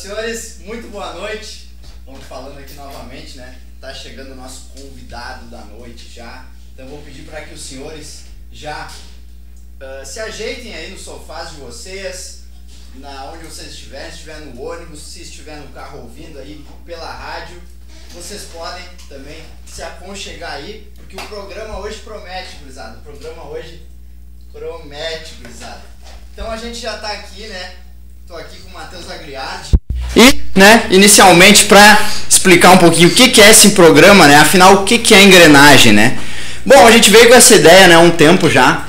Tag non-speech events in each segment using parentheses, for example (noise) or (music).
Senhores, muito boa noite. Vamos falando aqui novamente, né? Tá chegando o nosso convidado da noite já. Então vou pedir para que os senhores já uh, se ajeitem aí nos sofás de vocês, na onde vocês estiverem, se estiver no ônibus, se estiver no carro ouvindo aí pela rádio, vocês podem também se aconchegar aí, porque o programa hoje promete, gurizada. O programa hoje promete, gurizada. Então a gente já tá aqui, né? Tô aqui com o Matheus Agliardi. E, né, inicialmente para explicar um pouquinho o que, que é esse programa, né? Afinal, o que, que é engrenagem, né? Bom, a gente veio com essa ideia, né, há um tempo já.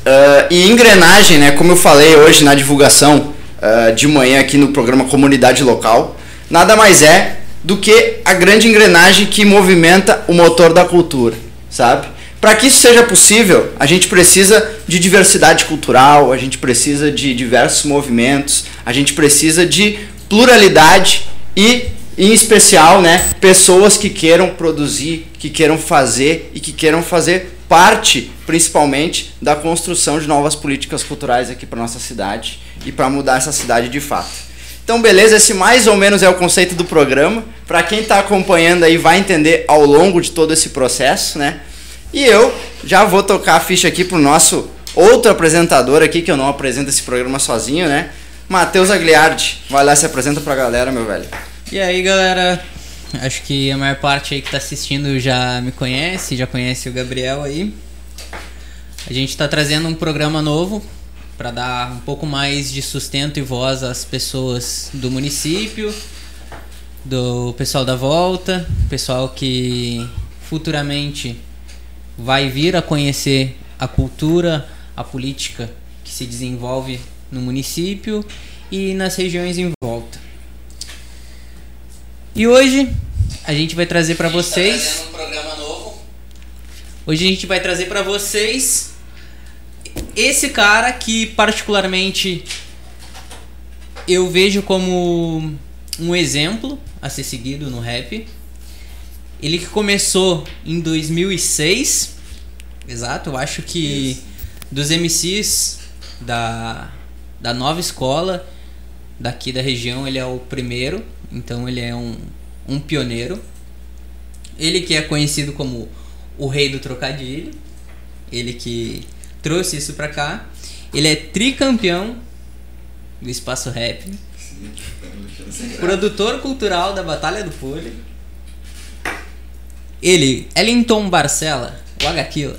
Uh, e engrenagem, né, como eu falei hoje na divulgação uh, de manhã aqui no programa Comunidade Local, nada mais é do que a grande engrenagem que movimenta o motor da cultura, sabe? Para que isso seja possível, a gente precisa de diversidade cultural, a gente precisa de diversos movimentos, a gente precisa de pluralidade e, em especial, né, pessoas que queiram produzir, que queiram fazer e que queiram fazer parte, principalmente, da construção de novas políticas culturais aqui para nossa cidade e para mudar essa cidade de fato. Então, beleza, esse mais ou menos é o conceito do programa. Para quem está acompanhando aí vai entender ao longo de todo esse processo, né? E eu já vou tocar a ficha aqui pro nosso outro apresentador aqui, que eu não apresento esse programa sozinho, né? Matheus Agliardi. Vai lá, se apresenta pra galera, meu velho. E aí, galera? Acho que a maior parte aí que tá assistindo já me conhece, já conhece o Gabriel aí. A gente tá trazendo um programa novo para dar um pouco mais de sustento e voz às pessoas do município, do pessoal da volta, pessoal que futuramente vai vir a conhecer a cultura, a política que se desenvolve no município e nas regiões em volta. E hoje a gente vai trazer para vocês um programa novo. Hoje a gente vai trazer para vocês esse cara que particularmente eu vejo como um exemplo a ser seguido no rap. Ele que começou em 2006, exato, eu acho que Isso. dos MCs da da nova escola daqui da região, ele é o primeiro, então ele é um, um pioneiro. Ele que é conhecido como o rei do trocadilho, ele que trouxe isso pra cá. Ele é tricampeão do espaço rap, produtor cultural da Batalha do Folha. Ele, Ellington Barcela, o Agaquila.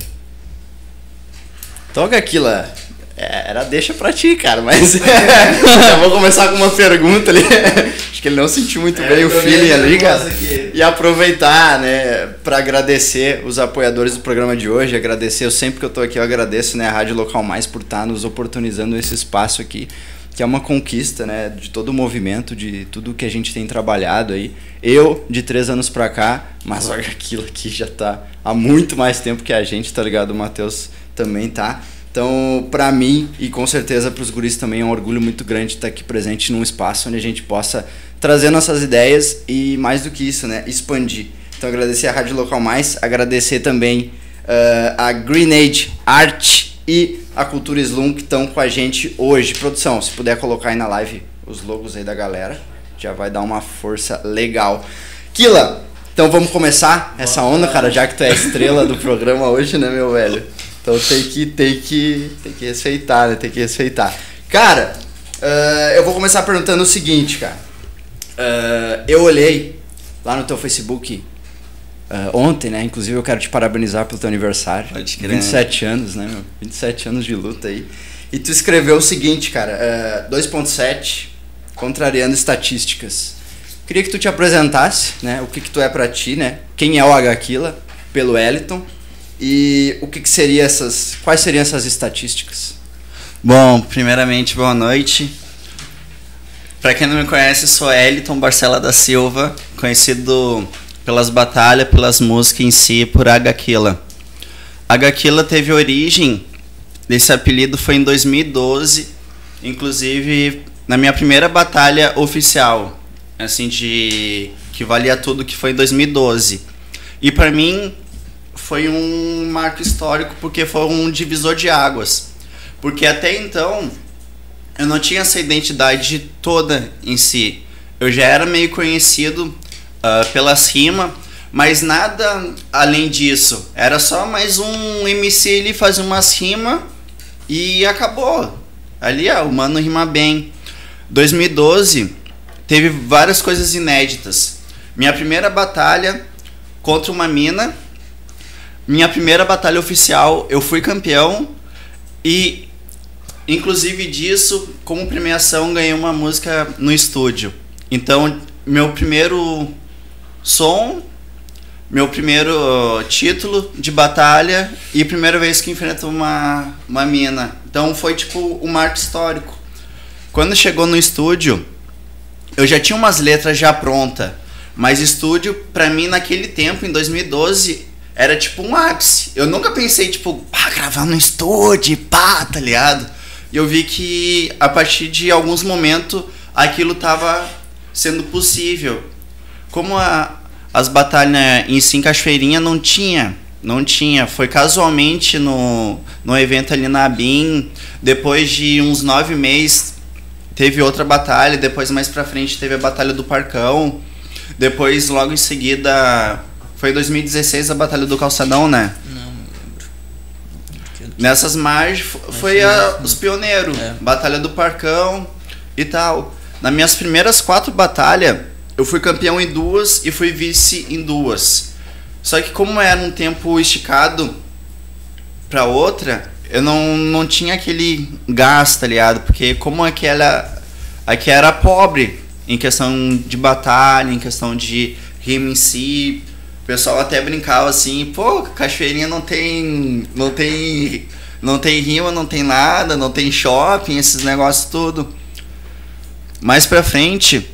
Toga Aquila. É, era deixa pra ti, cara, mas (laughs) já vou começar com uma pergunta ali. (laughs) Acho que ele não sentiu muito é, bem o feeling ali, cara. E aproveitar, né, para agradecer os apoiadores do programa de hoje, agradecer, eu sempre que eu tô aqui eu agradeço, né, a Rádio Local Mais por estar tá nos oportunizando esse espaço aqui, que é uma conquista, né, de todo o movimento, de tudo que a gente tem trabalhado aí. Eu, de três anos pra cá, mas olha aquilo aqui já tá há muito mais tempo que a gente, tá ligado? O Matheus também tá. Então, para mim e com certeza para os guris também é um orgulho muito grande estar aqui presente num espaço onde a gente possa trazer nossas ideias e mais do que isso, né, expandir. Então, agradecer a Rádio Local Mais, agradecer também uh, a Green Age Art e a Cultura Slum que estão com a gente hoje. Produção, se puder colocar aí na live os logos aí da galera, já vai dar uma força legal. Kila, então vamos começar essa onda, cara, já que tu é a estrela do programa hoje, né, meu velho? Então tem que, tem que, tem que respeitar, né? Tem que respeitar. Cara, uh, eu vou começar perguntando o seguinte, cara. Uh, eu olhei lá no teu Facebook uh, ontem, né? Inclusive eu quero te parabenizar pelo teu aniversário. Pode crer. 27 anos, né, meu? 27 anos de luta aí. E tu escreveu o seguinte, cara. Uh, 2.7, contrariando estatísticas. Queria que tu te apresentasse, né? O que que tu é para ti, né? Quem é o Agaquila, pelo Eliton e o que, que seria essas. Quais seriam essas estatísticas? Bom, primeiramente, boa noite. Para quem não me conhece, sou Eliton Barcela da Silva, conhecido pelas batalhas, pelas músicas em si, por Agaquila. Agaquila teve origem, desse apelido foi em 2012, inclusive na minha primeira batalha oficial, assim, de que valia tudo, que foi em 2012. E para mim, foi um marco histórico porque foi um divisor de águas. Porque até então eu não tinha essa identidade toda em si. eu já era meio conhecido uh, pelas rimas, mas nada além disso. Era só mais um MC ele fazia umas rimas e acabou. Ali, ó, o mano rima bem. 2012 teve várias coisas inéditas. Minha primeira batalha contra uma mina. Minha primeira batalha oficial, eu fui campeão e inclusive disso, como premiação, ganhei uma música no estúdio. Então, meu primeiro som, meu primeiro título de batalha e primeira vez que enfrento uma, uma mina. Então foi tipo um marco histórico. Quando chegou no estúdio, eu já tinha umas letras já pronta, mas estúdio para mim naquele tempo, em 2012, era tipo um ápice. Eu nunca pensei tipo, ah, gravar no estúdio, pá, tá ligado? E eu vi que a partir de alguns momentos aquilo tava sendo possível. Como a, as batalhas em si em Cachoeirinha não tinha, não tinha. Foi casualmente no, no evento ali na ABIN. Depois de uns nove meses teve outra batalha. Depois mais pra frente teve a Batalha do Parcão. Depois, logo em seguida, foi em 2016 a Batalha do Calçadão, né? Não, não lembro. Nessas margens foi a, os pioneiros. É. Batalha do Parcão e tal. Nas minhas primeiras quatro batalhas, eu fui campeão em duas e fui vice em duas. Só que como era um tempo esticado pra outra, eu não, não tinha aquele gás, tá ligado? Porque como aquela aqui era pobre em questão de batalha, em questão de rima em si, pessoal até brincava assim, pô, Cachoeirinha não tem não tem não tem rima, não tem nada, não tem shopping, esses negócios tudo. Mais pra frente,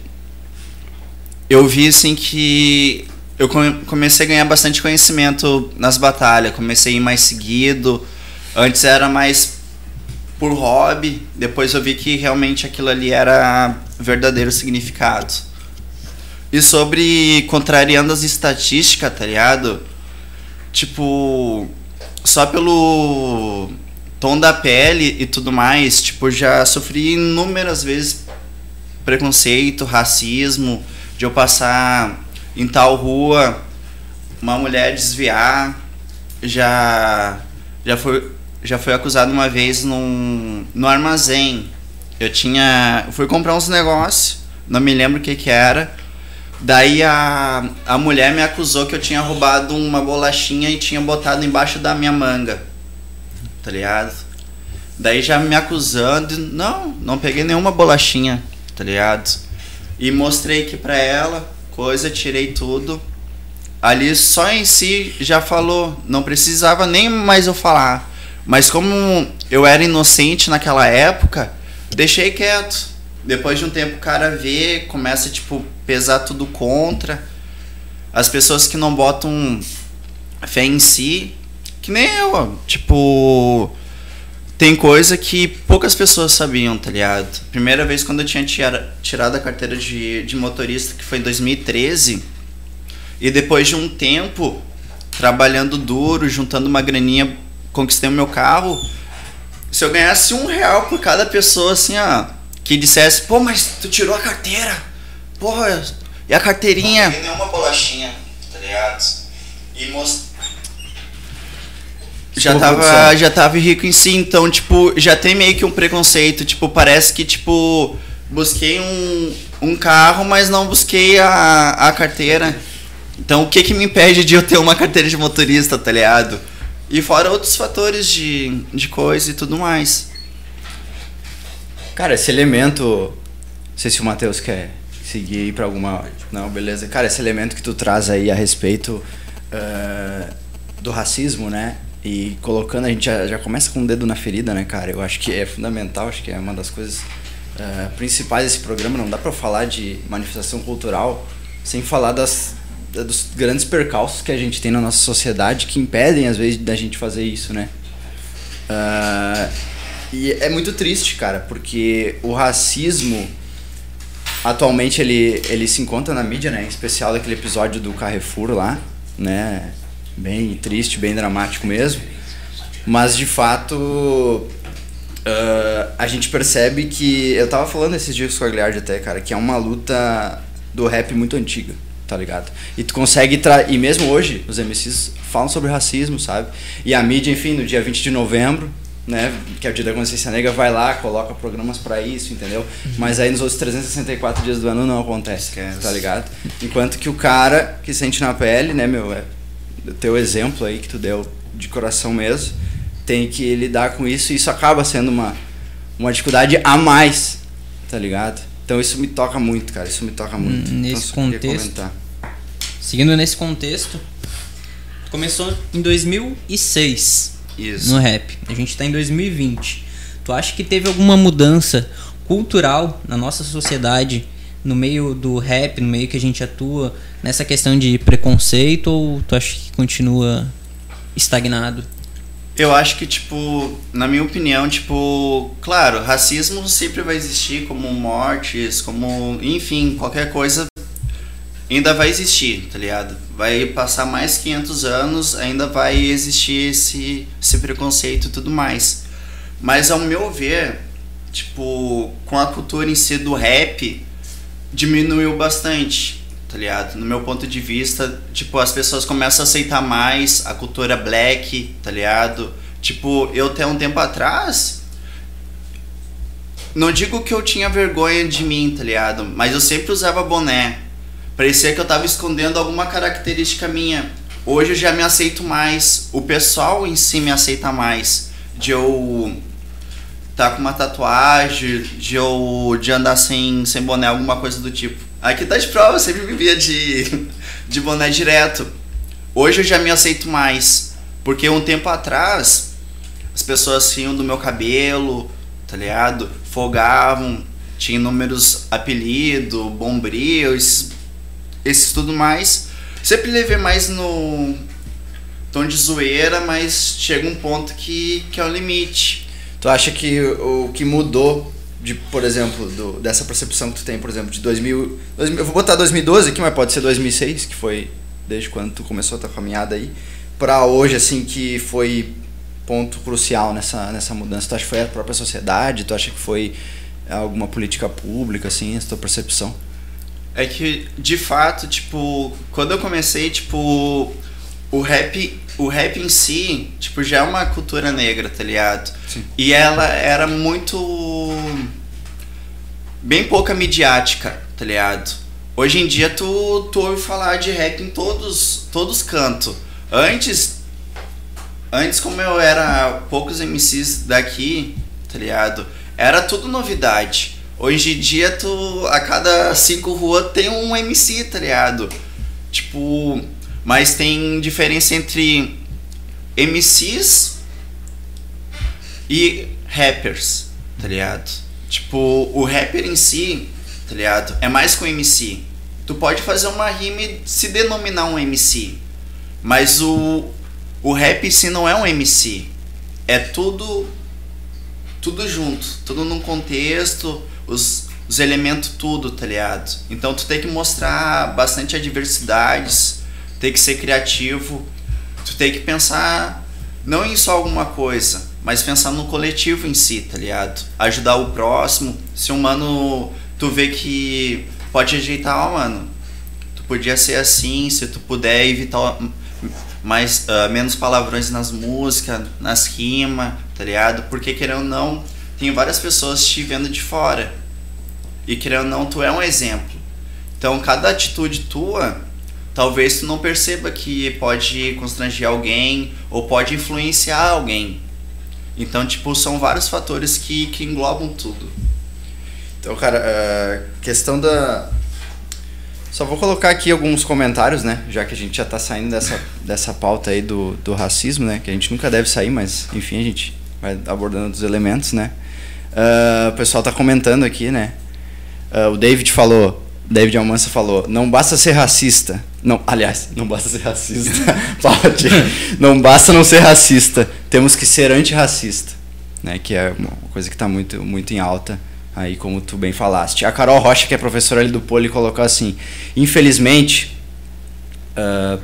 eu vi assim que eu come- comecei a ganhar bastante conhecimento nas batalhas, comecei a ir mais seguido. Antes era mais por hobby, depois eu vi que realmente aquilo ali era verdadeiro significado. E sobre contrariando as estatísticas, tá ligado? Tipo, só pelo tom da pele e tudo mais, tipo, já sofri inúmeras vezes preconceito, racismo, de eu passar em tal rua, uma mulher desviar, já já foi já foi acusado uma vez num no armazém. Eu tinha, eu fui comprar uns negócios, não me lembro o que que era. Daí a, a mulher me acusou que eu tinha roubado uma bolachinha e tinha botado embaixo da minha manga. Tá ligado? Daí já me acusando, não, não peguei nenhuma bolachinha, tá ligado? E mostrei aqui pra ela, coisa, tirei tudo. Ali só em si já falou, não precisava nem mais eu falar. Mas como eu era inocente naquela época, deixei quieto. Depois de um tempo o cara vê, começa tipo pesar tudo contra. As pessoas que não botam fé em si, que nem eu, tipo, tem coisa que poucas pessoas sabiam, tá ligado? Primeira vez quando eu tinha tira, tirado a carteira de, de motorista, que foi em 2013, e depois de um tempo trabalhando duro, juntando uma graninha, conquistei o meu carro. Se eu ganhasse um real por cada pessoa, assim, ó, que dissesse, pô, mas tu tirou a carteira, porra, e a carteirinha? Não nenhuma bolachinha, tá ligado? E most... Já Desculpa, tava, produção. já tava rico em si, então, tipo, já tem meio que um preconceito, tipo, parece que, tipo, busquei um, um carro, mas não busquei a, a carteira. Então, o que que me impede de eu ter uma carteira de motorista, tá ligado? E fora outros fatores de, de coisa e tudo mais. Cara, esse elemento. Não sei se o Matheus quer seguir pra alguma. Não, beleza. Cara, esse elemento que tu traz aí a respeito eh, do racismo, né? E colocando, a gente já, já começa com o dedo na ferida, né, cara? Eu acho que é fundamental, acho que é uma das coisas eh, principais desse programa. Não dá pra falar de manifestação cultural sem falar das, da- dos grandes percalços que a gente tem na nossa sociedade que impedem, às vezes, da gente fazer isso, né? Ah, e é muito triste, cara, porque o racismo atualmente ele, ele se encontra na mídia, né? Em especial daquele episódio do Carrefour lá, né? Bem triste, bem dramático mesmo. Mas de fato uh, a gente percebe que. Eu tava falando esses dias com o Aguilar até, cara, que é uma luta do rap muito antiga, tá ligado? E tu consegue. Tra e mesmo hoje, os MCs falam sobre racismo, sabe? E a mídia, enfim, no dia 20 de novembro, né, que é o dia da consciência negra, vai lá, coloca programas para isso, entendeu? Uhum. Mas aí nos outros 364 dias do ano não acontece, Esquece. tá ligado? Enquanto que o cara que sente na pele, né, meu, é o teu exemplo aí que tu deu de coração mesmo, tem que lidar com isso e isso acaba sendo uma, uma dificuldade a mais, tá ligado? Então isso me toca muito, cara, isso me toca muito. Hum, nesse então, contexto, seguindo nesse contexto, começou em 2006 isso. no rap. A gente está em 2020. Tu acha que teve alguma mudança cultural na nossa sociedade no meio do rap, no meio que a gente atua, nessa questão de preconceito ou tu acha que continua estagnado? Eu acho que, tipo, na minha opinião, tipo, claro, racismo sempre vai existir, como mortes, como, enfim, qualquer coisa ainda vai existir, tá ligado? Vai passar mais 500 anos, ainda vai existir esse, esse preconceito e tudo mais. Mas ao meu ver, tipo, com a cultura em si do rap, diminuiu bastante, tá ligado? No meu ponto de vista, tipo, as pessoas começam a aceitar mais a cultura black, tá ligado? Tipo, eu até um tempo atrás, não digo que eu tinha vergonha de mim, tá ligado? Mas eu sempre usava boné, Parecia que eu tava escondendo alguma característica minha. Hoje eu já me aceito mais. O pessoal em si me aceita mais. De eu tá com uma tatuagem, de eu de andar sem, sem boné, alguma coisa do tipo. Aqui tá de prova, eu sempre me via de, (laughs) de boné direto. Hoje eu já me aceito mais. Porque um tempo atrás, as pessoas riam do meu cabelo, tá ligado? Folgavam, tinha inúmeros apelidos, bombril, esses esses tudo mais. Sempre levei mais no tom de zoeira, mas chega um ponto que, que é o limite. Tu acha que o que mudou de, por exemplo, do, dessa percepção que tu tem, por exemplo, de 2000, 2000, eu vou botar 2012 aqui, mas pode ser 2006, que foi desde quando tu começou a tua caminhada aí, para hoje assim que foi ponto crucial nessa nessa mudança. Tu acha que foi a própria sociedade? Tu acha que foi alguma política pública assim, essa tua percepção? É que de fato, tipo, quando eu comecei, tipo, o rap, o rap em si, tipo, já é uma cultura negra, tá ligado? Sim. E ela era muito bem pouca midiática, tá ligado? Hoje em dia tu, tu ouve falar de rap em todos todos cantos. Antes antes como eu era poucos MCs daqui, tá ligado? Era tudo novidade. Hoje em dia, tu, a cada cinco ruas tem um MC, tá ligado? Tipo, mas tem diferença entre MCs e rappers, tá ligado? Tipo, o rapper em si, tá ligado? É mais um MC. Tu pode fazer uma rima e se denominar um MC. Mas o, o rap em si não é um MC. É tudo tudo junto, tudo num contexto os, os elementos tudo, tá ligado? Então tu tem que mostrar bastante adversidades, tem que ser criativo, tu tem que pensar não em só alguma coisa, mas pensar no coletivo em si, tá ligado? Ajudar o próximo. Se um mano tu vê que pode ajeitar, ó, mano, tu podia ser assim, se tu puder evitar mais uh, menos palavrões nas músicas, nas rimas, tá ligado? Porque querendo ou não, tem várias pessoas te vendo de fora. E querendo ou não, tu é um exemplo. Então, cada atitude tua, talvez tu não perceba que pode constranger alguém ou pode influenciar alguém. Então, tipo, são vários fatores que, que englobam tudo. Então, cara, a questão da. Só vou colocar aqui alguns comentários, né? Já que a gente já tá saindo dessa, dessa pauta aí do, do racismo, né? Que a gente nunca deve sair, mas enfim, a gente vai abordando os elementos, né? Uh, o pessoal está comentando aqui, né? Uh, o David falou, David Almança falou, não basta ser racista. Não, aliás, (laughs) não basta ser racista. (laughs) Pode. não basta não ser racista. Temos que ser antirracista. Né? Que é uma coisa que está muito, muito em alta aí, como tu bem falaste. A Carol Rocha, que é professora ali do Poli, colocou assim: infelizmente, uh,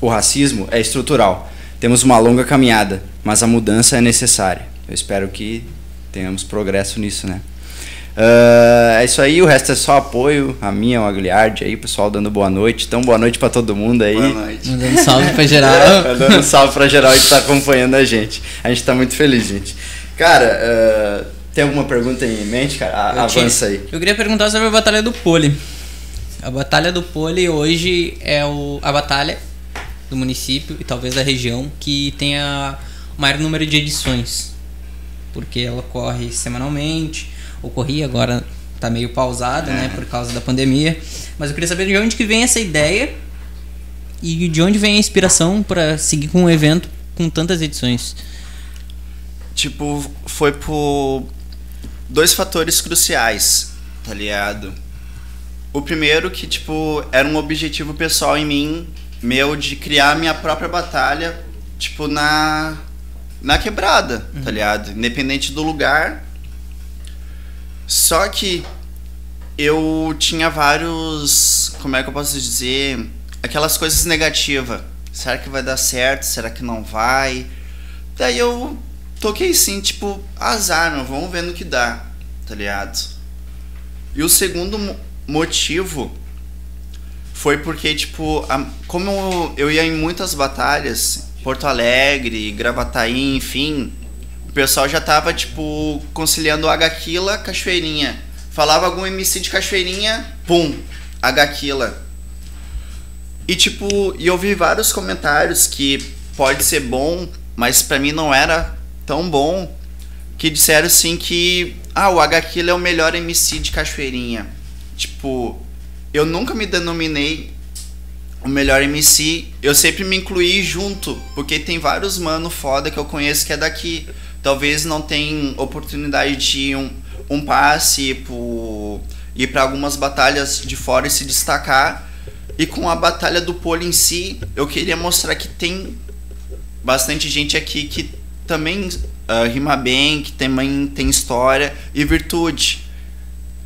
o racismo é estrutural. Temos uma longa caminhada, mas a mudança é necessária. Eu espero que tenhamos progresso nisso, né? Uh, é isso aí, o resto é só apoio. A minha, o Agliard aí, pessoal dando boa noite. Então, boa noite para todo mundo aí. Boa noite. Mandando salve pra (laughs) geral. Mandando salve pra geral que tá acompanhando a gente. A gente tá muito feliz, gente. Cara, uh, tem alguma pergunta em mente, cara? A, avança tinha, aí. Eu queria perguntar sobre a Batalha do Pole. A Batalha do Pole hoje é o, a batalha do município e talvez da região que tenha o maior número de edições. Porque ela ocorre semanalmente ocorria, agora tá meio pausada, né, por causa da pandemia. Mas eu queria saber de onde que vem essa ideia e de onde vem a inspiração para seguir com um evento com tantas edições. Tipo, foi por dois fatores cruciais, tá ligado? O primeiro que, tipo, era um objetivo pessoal em mim, meu, de criar minha própria batalha, tipo, na, na quebrada, uhum. tá ligado? Independente do lugar, só que eu tinha vários. Como é que eu posso dizer? Aquelas coisas negativas. Será que vai dar certo? Será que não vai? Daí eu toquei sim, tipo, azar, meu, vamos ver no que dá, tá ligado? E o segundo motivo foi porque, tipo, a, como eu ia em muitas batalhas, Porto Alegre, Gravataí, enfim, pessoal já tava, tipo, conciliando Agaquila, Cachoeirinha. Falava algum MC de Cachoeirinha, pum, Agaquila. E, tipo, e eu vi vários comentários que pode ser bom, mas para mim não era tão bom, que disseram, assim, que, ah, o Agaquila é o melhor MC de Cachoeirinha. Tipo, eu nunca me denominei o melhor MC, eu sempre me incluí junto, porque tem vários mano foda que eu conheço que é daqui talvez não tenha oportunidade de um, um passe por ir para algumas batalhas de fora e se destacar. E com a batalha do pole em si, eu queria mostrar que tem bastante gente aqui que também uh, rima bem, que também tem história e virtude.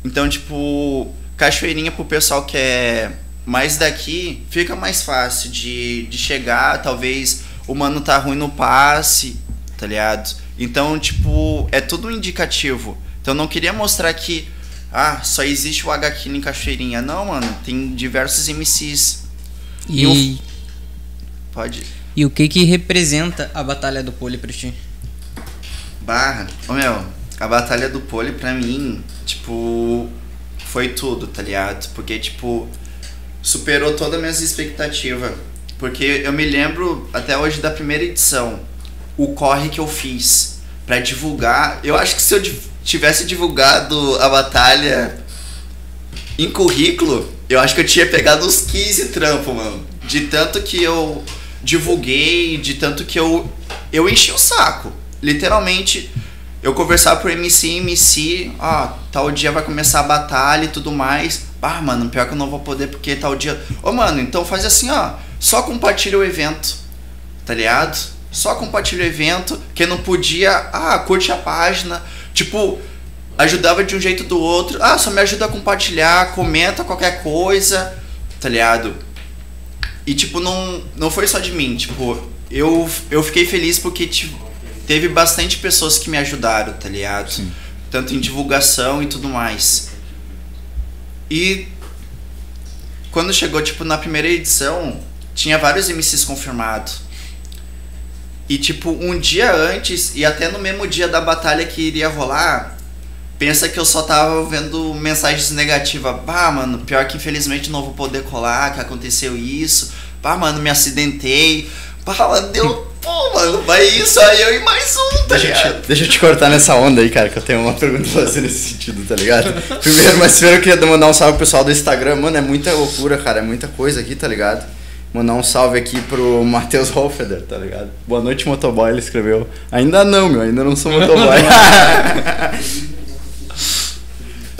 Então, tipo, cachoeirinha pro pessoal que é mais daqui, fica mais fácil de, de chegar. Talvez o mano tá ruim no passe, tá ligado? Então, tipo, é tudo um indicativo. Então, eu não queria mostrar que, ah, só existe o H em Cachoeirinha. Não, mano, tem diversos MCs. E, e o... Pode. E o que que representa a Batalha do Pole pra ti? Barra. Ô, meu, a Batalha do Pole pra mim, tipo, foi tudo, tá ligado? Porque, tipo, superou todas as minhas expectativas. Porque eu me lembro até hoje da primeira edição, o corre que eu fiz para divulgar. Eu acho que se eu tivesse divulgado a batalha em currículo, eu acho que eu tinha pegado uns 15 trampos, mano. De tanto que eu divulguei, de tanto que eu eu enchi o saco. Literalmente, eu conversava por MC, MC, ó, tal dia vai começar a batalha e tudo mais. Ah, mano, pior que eu não vou poder porque tal dia. Ô, mano, então faz assim, ó, só compartilha o evento. Tá ligado? só compartilha o evento, quem não podia, ah, curte a página, tipo, ajudava de um jeito do outro, ah, só me ajuda a compartilhar, comenta qualquer coisa, tá ligado? E tipo, não, não foi só de mim, tipo, eu, eu fiquei feliz porque tipo, teve bastante pessoas que me ajudaram, tá ligado? Sim. Tanto em divulgação e tudo mais. E quando chegou, tipo, na primeira edição, tinha vários MCs confirmados. E tipo, um dia antes e até no mesmo dia da batalha que iria rolar, pensa que eu só tava vendo mensagens negativas. Bah, mano, pior que infelizmente não vou poder colar, que aconteceu isso. Bah, mano, me acidentei. Mano, deu. Pô, mano, vai isso aí eu e mais um, tá deixa ligado? Te, deixa eu te cortar nessa onda aí, cara, que eu tenho uma (laughs) pergunta pra fazer nesse sentido, tá ligado? Primeiro, mas primeiro eu queria mandar um salve pro pessoal do Instagram. Mano, é muita loucura, cara, é muita coisa aqui, tá ligado? Mandar um salve aqui pro Matheus Hofeder, tá ligado? Boa noite, motoboy, ele escreveu. Ainda não, meu, ainda não sou motoboy. (laughs) (laughs)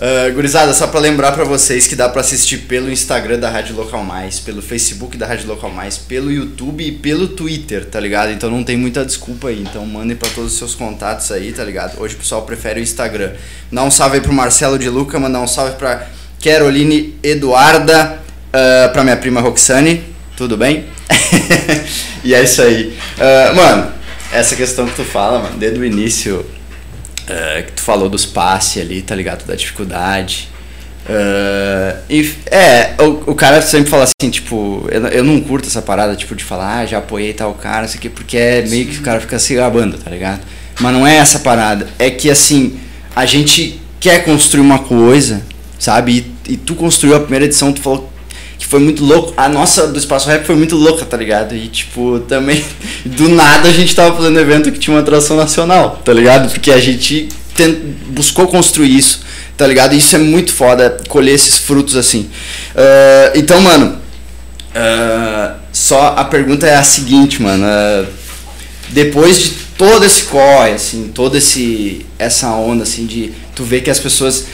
uh, gurizada, só pra lembrar pra vocês que dá pra assistir pelo Instagram da Rádio Local Mais, pelo Facebook da Rádio Local Mais, pelo YouTube e pelo Twitter, tá ligado? Então não tem muita desculpa aí. Então mandem pra todos os seus contatos aí, tá ligado? Hoje o pessoal prefere o Instagram. Dá um salve aí pro Marcelo de Luca, mandar um salve pra Caroline Eduarda, uh, pra minha prima Roxane tudo bem? (laughs) e é isso aí. Uh, mano, essa questão que tu fala, mano, desde o início, é, que tu falou dos passes ali, tá ligado? Da dificuldade. Uh, e, é, o, o cara sempre fala assim, tipo, eu, eu não curto essa parada, tipo, de falar, ah, já apoiei tal cara, isso aqui, porque é meio que o cara fica se gabando, tá ligado? Mas não é essa parada, é que assim, a gente quer construir uma coisa, sabe? E, e tu construiu a primeira edição, tu falou foi muito louco. A nossa do Espaço Rap foi muito louca, tá ligado? E tipo, também, (laughs) do nada a gente tava fazendo evento que tinha uma atração nacional, tá ligado? Porque a gente tent, buscou construir isso tá ligado? Isso é muito foda, colher esses frutos assim. Uh, então, mano, uh, só a pergunta é a seguinte, mano. Uh, depois de todo esse corre, assim, toda esse, essa onda, assim, de tu ver que as pessoas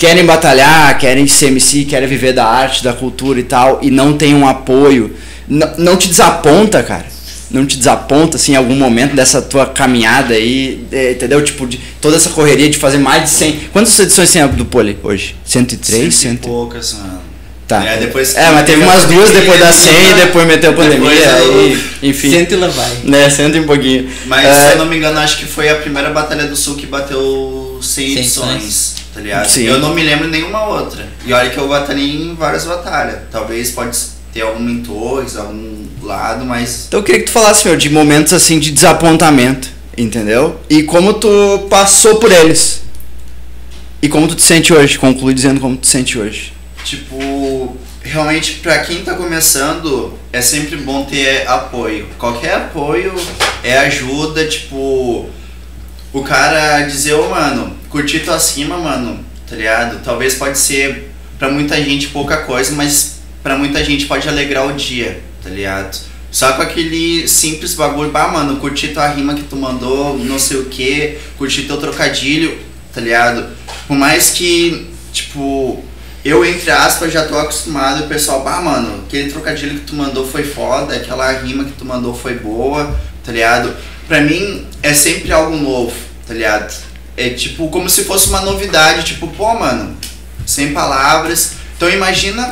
querem batalhar, querem ser MC, querem viver da arte, da cultura e tal, e não tem um apoio, não te desaponta, cara? não te desaponta assim em algum momento dessa tua caminhada aí, é, entendeu? Tipo, de toda essa correria de fazer mais de 100. Quantas edições tem do Poli hoje? 103? Cento e poucas, mano. Tá. É, depois é mas teve umas duas depois da 100 e depois meteu a pandemia. eu... enfim. Cento e lá vai. Né, cento e um pouquinho. Mas é... se eu não me engano, acho que foi a primeira Batalha do Sul que bateu 100 edições, tá ligado? Sim. Eu não me lembro nenhuma outra. E olha que eu batalhei em várias batalhas. Talvez pode ter algum Torres, algum lado, mas. Então eu queria que tu falasse, meu, de momentos assim de desapontamento, entendeu? E como tu passou por eles. E como tu te sente hoje, conclui dizendo como tu te sente hoje. Tipo, realmente pra quem tá começando, é sempre bom ter apoio. Qualquer apoio é ajuda, tipo, o cara dizer, ô oh, mano, curti tua cima, mano, tá ligado? Talvez pode ser pra muita gente pouca coisa, mas pra muita gente pode alegrar o dia tá ligado? Só com aquele simples bagulho, bah, mano, curti tua rima que tu mandou, não sei o que, curti teu trocadilho, tá ligado? Por mais que, tipo, eu, entre aspas, já tô acostumado, o pessoal, bah, mano, aquele trocadilho que tu mandou foi foda, aquela rima que tu mandou foi boa, tá ligado? Pra mim, é sempre algo novo, tá ligado? É tipo, como se fosse uma novidade, tipo, pô, mano, sem palavras. Então imagina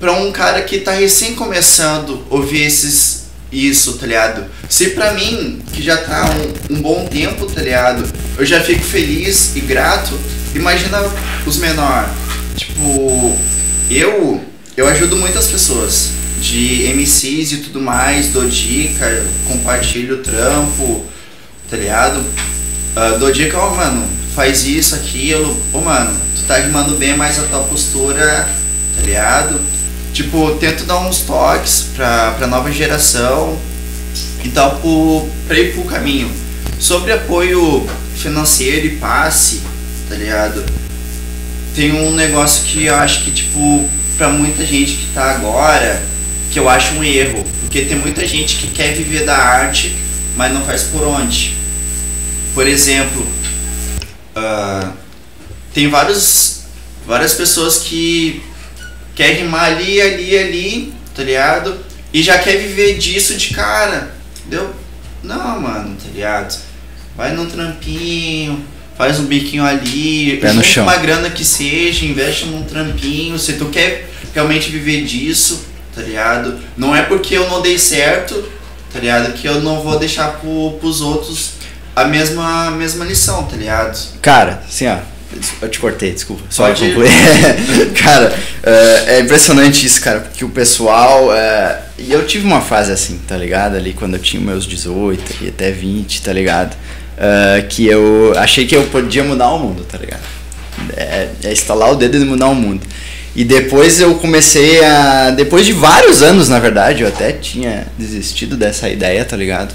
para um cara que tá recém começando ouvir esses isso, tá ligado? Se pra mim, que já tá um, um bom tempo, tá ligado? Eu já fico feliz e grato, imagina os menor. Tipo, eu eu ajudo muitas pessoas de MCs e tudo mais, dou dica, compartilho o trampo, tá ligado? Uh, dou dica, ó, oh, mano, faz isso, aquilo, ô, oh, mano, tu tá rimando bem, mas a tua postura, tá ligado? tipo, tento dar uns toques pra, pra nova geração e tal, pro, pra ir pro caminho. Sobre apoio financeiro e passe, tá ligado? Tem um negócio que eu acho que, tipo, pra muita gente que tá agora, que eu acho um erro. Porque tem muita gente que quer viver da arte, mas não faz por onde. Por exemplo, uh, tem vários, várias pessoas que quer rimar ali, ali, ali, tá ligado? E já quer viver disso de cara, entendeu? Não, mano, tá ligado? Vai num trampinho, faz um biquinho ali, Pé no chão. uma grana que seja, investe num trampinho, se tu quer realmente viver disso, tá ligado? Não é porque eu não dei certo, tá ligado? Que eu não vou deixar pro, pros outros a mesma, a mesma lição, tá ligado? Cara, assim, ó, eu te cortei, desculpa. Só Pode concluir. (laughs) cara, é, é impressionante isso, cara, porque o pessoal. É, e eu tive uma fase assim, tá ligado? Ali quando eu tinha meus 18 e até 20, tá ligado? É, que eu achei que eu podia mudar o mundo, tá ligado? É, é instalar o dedo e mudar o mundo. E depois eu comecei a. Depois de vários anos, na verdade, eu até tinha desistido dessa ideia, tá ligado?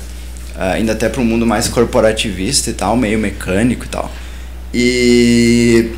Uh, indo até para um mundo mais corporativista e tal, meio mecânico e tal. E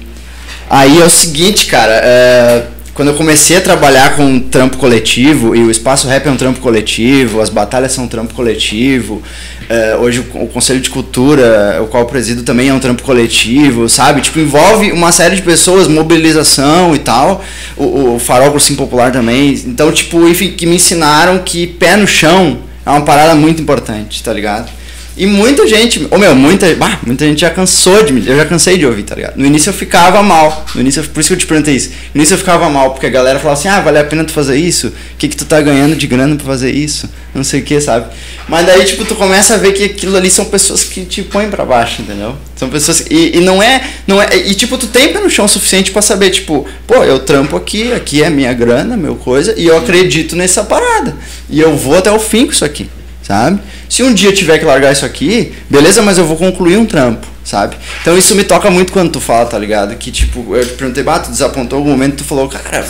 aí é o seguinte, cara, é, quando eu comecei a trabalhar com um trampo coletivo, e o Espaço Rap é um trampo coletivo, as batalhas são um trampo coletivo, é, hoje o, o, Conselho de Cultura, o qual eu presido também é um trampo coletivo, sabe? Tipo, envolve uma série de pessoas, mobilização e tal, o, o Farol Cursinho Popular também, então, tipo, enfim, que me ensinaram que pé no chão é uma parada muito importante, tá ligado? E muita gente, ou meu, muita, bah, muita gente já cansou de me, eu já cansei de ouvir, tá ligado? No início eu ficava mal, no início, por isso que eu te perguntei isso. No início eu ficava mal, porque a galera falava assim, ah, vale a pena tu fazer isso? O que que tu tá ganhando de grana pra fazer isso? Não sei o que, sabe? Mas daí, tipo, tu começa a ver que aquilo ali são pessoas que te põem pra baixo, entendeu? São pessoas, e, e não é, não é, e tipo, tu tem pé no chão suficiente pra saber, tipo, pô, eu trampo aqui, aqui é minha grana, meu coisa, e eu acredito nessa parada. E eu vou até o fim com isso aqui, sabe? Se um dia tiver que largar isso aqui, beleza, mas eu vou concluir um trampo, sabe? Então isso me toca muito quando tu fala, tá ligado? Que tipo, eu te perguntei, bah, tu desapontou algum momento, tu falou, cara,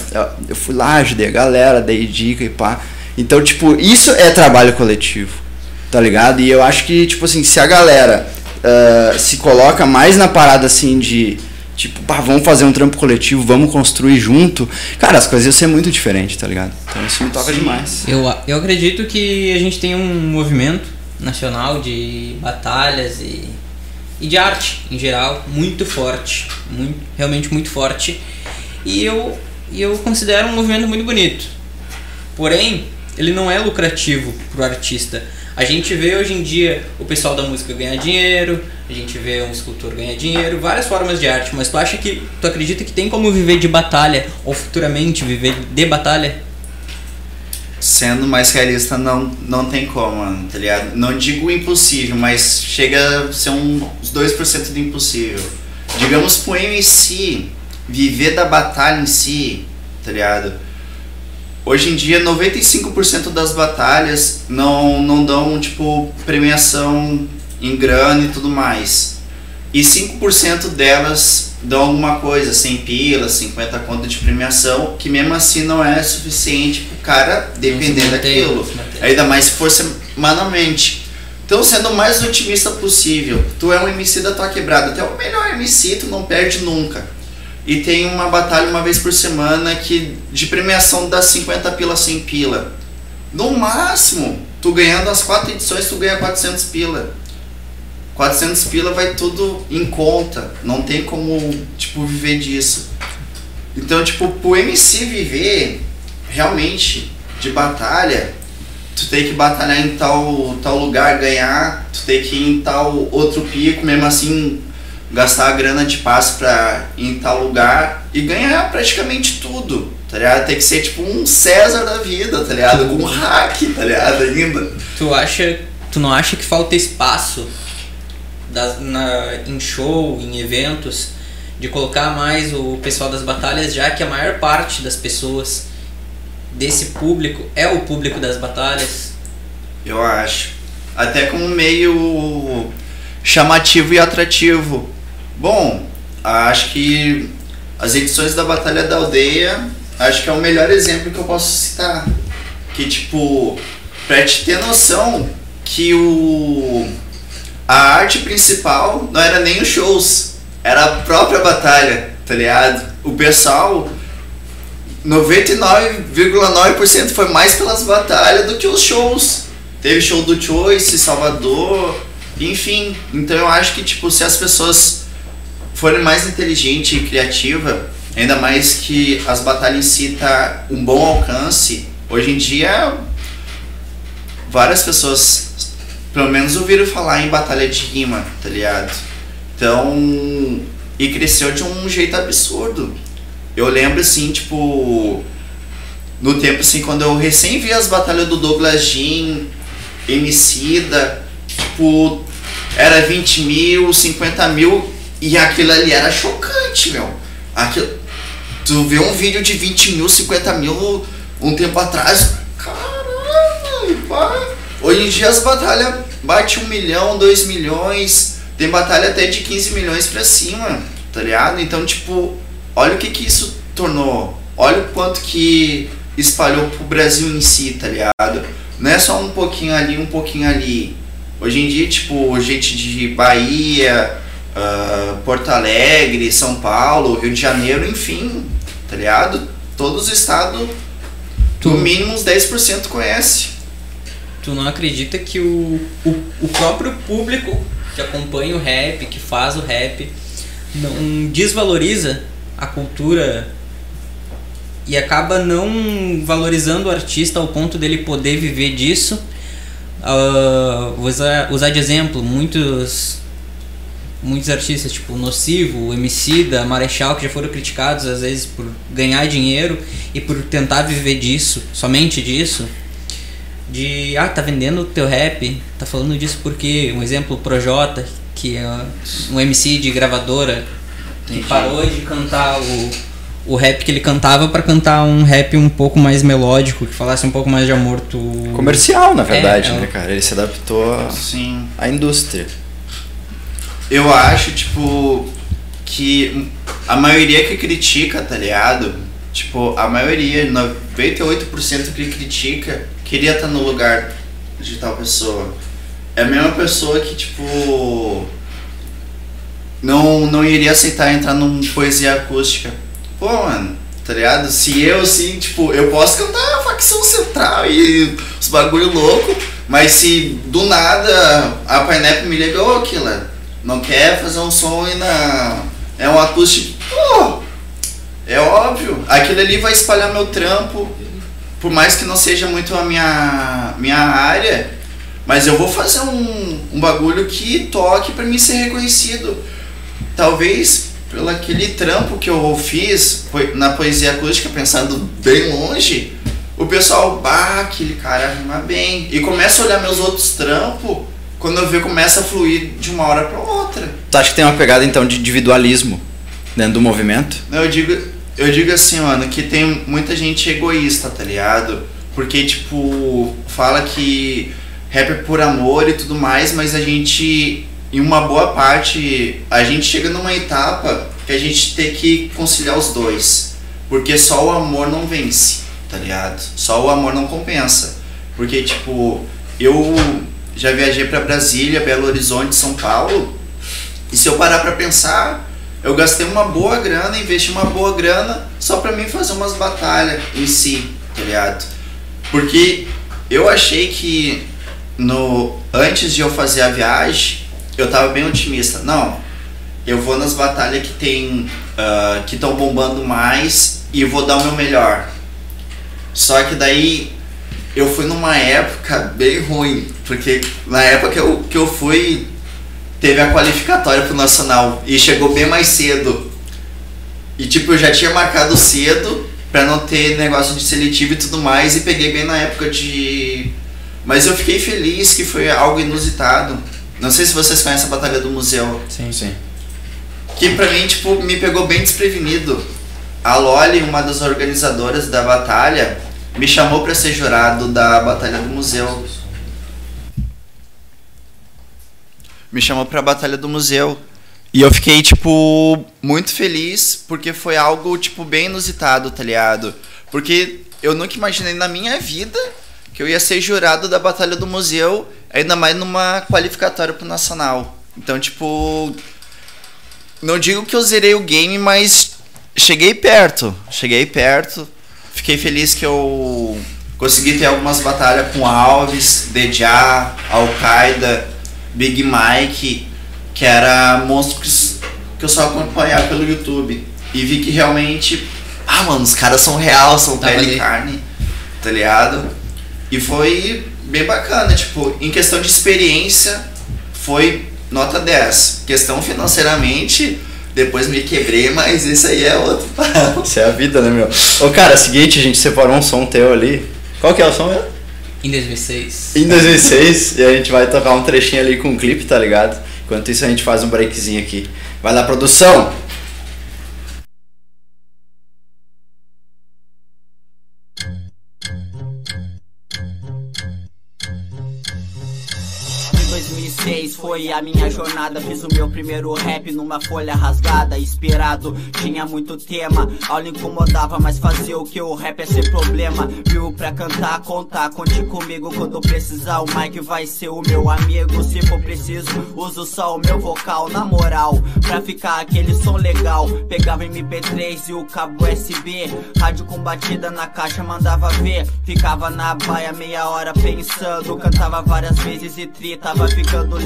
eu fui lá, ajudei a galera, dei dica e pá. Então, tipo, isso é trabalho coletivo, tá ligado? E eu acho que, tipo assim, se a galera uh, se coloca mais na parada assim de Tipo, pá, vamos fazer um trampo coletivo, vamos construir junto. Cara, as coisas iam ser muito diferentes, tá ligado? Então isso me toca Sim. demais. Eu, eu acredito que a gente tem um movimento nacional de batalhas e, e de arte em geral muito forte. Muito, realmente muito forte. E eu, e eu considero um movimento muito bonito. Porém, ele não é lucrativo pro artista. A gente vê hoje em dia o pessoal da música ganhar dinheiro, a gente vê um escultor ganhar dinheiro, várias formas de arte, mas tu acha que tu acredita que tem como viver de batalha ou futuramente viver de batalha? Sendo mais realista, não, não tem como, tá ligado? Não digo impossível, mas chega a ser um, uns 2% do impossível. Digamos pro MC viver da batalha em si, tá ligado? Hoje em dia, 95% das batalhas não, não dão, tipo, premiação em grana e tudo mais. E 5% delas dão alguma coisa, 100 pilas, 50 contas de premiação, que mesmo assim não é suficiente pro cara depender daquilo. Ainda mais se for semanalmente. Então, sendo o mais otimista possível, tu é um MC da tua quebrada, até o melhor MC, tu não perde nunca e tem uma batalha uma vez por semana que de premiação dá 50 pila 100 pila. No máximo, tu ganhando as quatro edições, tu ganha 400 pila. 400 pila vai tudo em conta, não tem como, tipo, viver disso. Então, tipo, pro MC viver realmente de batalha, tu tem que batalhar em tal, tal lugar, ganhar, tu tem que ir em tal outro pico, mesmo assim gastar a grana de passe pra ir em tal lugar e ganhar praticamente tudo, tá ligado? Tem que ser tipo um César da vida, tá ligado? Com um hack, tá ligado? Ainda. Tu acha. Tu não acha que falta espaço das, na, em show, em eventos, de colocar mais o pessoal das batalhas, já que a maior parte das pessoas desse público é o público das batalhas? Eu acho. Até como meio chamativo e atrativo Bom, acho que as edições da Batalha da Aldeia, acho que é o melhor exemplo que eu posso citar. Que tipo, pra te ter noção que o a arte principal não era nem os shows, era a própria batalha, tá ligado? O pessoal 99,9% foi mais pelas batalhas do que os shows. Teve show do Choice, Salvador, enfim. Então eu acho que tipo, se as pessoas forem mais inteligente e criativa, ainda mais que as batalhas em si tá um bom alcance. Hoje em dia, várias pessoas, pelo menos, ouviram falar em batalha de rima, tá ligado? Então, e cresceu de um jeito absurdo. Eu lembro assim, tipo, no tempo assim, quando eu recém vi as batalhas do Douglas Jean, Emicida, tipo, era 20 mil, 50 mil, e aquilo ali era chocante, meu. Aquilo, tu vê um vídeo de 20 mil, 50 mil um tempo atrás. Caramba, pá. Hoje em dia as batalhas bate um milhão, dois milhões. Tem batalha até de 15 milhões pra cima, tá ligado? Então, tipo, olha o que que isso tornou. Olha o quanto que espalhou pro Brasil em si, tá ligado? Não é só um pouquinho ali, um pouquinho ali. Hoje em dia, tipo, gente de Bahia, uh, Porto Alegre, São Paulo, Rio de Janeiro, enfim, tá ligado? Todos os estados, no mínimo uns 10% conhece. Tu não acredita que o, o, o próprio público que acompanha o rap, que faz o rap, não desvaloriza a cultura e acaba não valorizando o artista ao ponto dele poder viver disso Uh, vou usar, usar de exemplo muitos muitos artistas tipo Nocivo, Emicida, Marechal que já foram criticados às vezes por ganhar dinheiro e por tentar viver disso, somente disso. De ah, tá vendendo o teu rap, tá falando disso porque um exemplo Projota, que é um MC de gravadora que Entendi. parou de cantar o o rap que ele cantava para cantar um rap um pouco mais melódico, que falasse um pouco mais de amor. Tu... Comercial, na verdade, É, é o- né, cara? Ele se adaptou à indústria. Eu acho, tipo, que a maioria que critica, tá ligado? Tipo, a maioria, 98% que critica, queria estar no lugar de tal pessoa. É a mesma pessoa que, tipo, não, não iria aceitar entrar num poesia acústica. Pô, mano, tá ligado? Se eu, assim, tipo, eu posso cantar a facção central e os bagulho louco, mas se do nada a Painep me liga, ô, Kila, não quer fazer um som aí na. É um acústico. É óbvio. Aquilo ali vai espalhar meu trampo. Por mais que não seja muito a minha, minha área. Mas eu vou fazer um, um bagulho que toque pra mim ser reconhecido. Talvez pelo aquele trampo que eu fiz na poesia acústica, pensando bem longe, o pessoal, bah, aquele cara rima bem. E começa a olhar meus outros trampos, quando eu ver começa a fluir de uma hora pra outra. Tu acha que tem uma pegada, então, de individualismo dentro do movimento? Eu digo, eu digo assim, mano, que tem muita gente egoísta, tá ligado? Porque, tipo, fala que rap é por amor e tudo mais, mas a gente, em uma boa parte, a gente chega numa etapa que a gente tem que conciliar os dois. Porque só o amor não vence, tá ligado? Só o amor não compensa. Porque, tipo, eu já viajei pra Brasília, Belo Horizonte, São Paulo, e se eu parar pra pensar, eu gastei uma boa grana, investi uma boa grana só pra mim fazer umas batalhas em si, tá ligado? Porque eu achei que no antes de eu fazer a viagem, eu tava bem otimista. Não, eu vou nas batalhas que tem ah, que estão bombando mais e vou dar o meu melhor. Só que daí eu fui numa época bem ruim, porque na época que eu, que eu fui teve a qualificatória pro Nacional e chegou bem mais cedo. E tipo, eu já tinha marcado cedo pra não ter negócio de seletivo e tudo mais e peguei bem na época de. Mas eu fiquei feliz que foi algo inusitado. Não sei se vocês conhecem a Batalha do Museu. Sim. Sim. Que pra mim, tipo, me pegou bem desprevenido. A Loli, uma das organizadoras da batalha, me chamou pra ser jurado da Batalha do Museu. Me chamou pra Batalha do Museu. E eu fiquei, tipo, muito feliz porque foi algo, tipo, bem inusitado, tá ligado? Porque eu nunca imaginei na minha vida que eu ia ser jurado da Batalha do Museu, ainda mais numa qualificatória pro Nacional. Então, tipo, não digo que eu zerei o game, mas cheguei perto. Cheguei perto. Fiquei feliz que eu consegui ter algumas batalhas com Alves, Deja, Al-Qaeda, Big Mike, que era monstros que eu só acompanhava pelo YouTube. E vi que realmente, ah, mano, os caras são real, são Tava pele e carne, tá ligado? E foi bem bacana, tipo, em questão de experiência, foi nota 10. Questão financeiramente, depois me quebrei, mas isso aí é outro papo. Isso é a vida, né, meu? Ô, cara, é o seguinte, a gente separou um som teu ali. Qual que é o som mesmo? Em 2006. Em 2006, e a gente vai tocar um trechinho ali com um clipe, tá ligado? Enquanto isso a gente faz um breakzinho aqui. Vai lá, produção! Foi a minha jornada. Fiz o meu primeiro rap numa folha rasgada. Inspirado, tinha muito tema. Aula incomodava, mas fazia o que o rap é ser problema. Viu pra cantar, contar, conte comigo quando precisar. O Mike vai ser o meu amigo. Se for preciso, uso só o meu vocal. Na moral, pra ficar aquele som legal. Pegava MP3 e o cabo USB. Rádio com batida na caixa, mandava ver. Ficava na baia meia hora pensando. Cantava várias vezes e tri, tava ficando ficando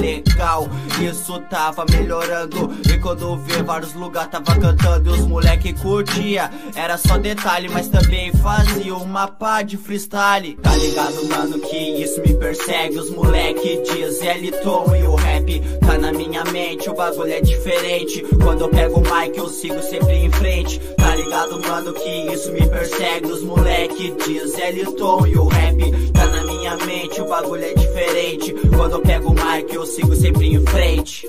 Isso tava melhorando. E quando vê vários lugares tava cantando e os moleque curtia. Era só detalhe, mas também fazia uma pá de freestyle. Tá ligado, mano, que isso me persegue. Os moleque diz Eliton e o rap tá na minha mente. O bagulho é diferente. Quando eu pego o mic, eu sigo sempre em frente. Tá ligado, mano, que isso me persegue. Os moleque diz Eliton e o rap tá na minha mente. O bagulho é diferente. Quando eu pego o mic, eu sigo sempre em frente.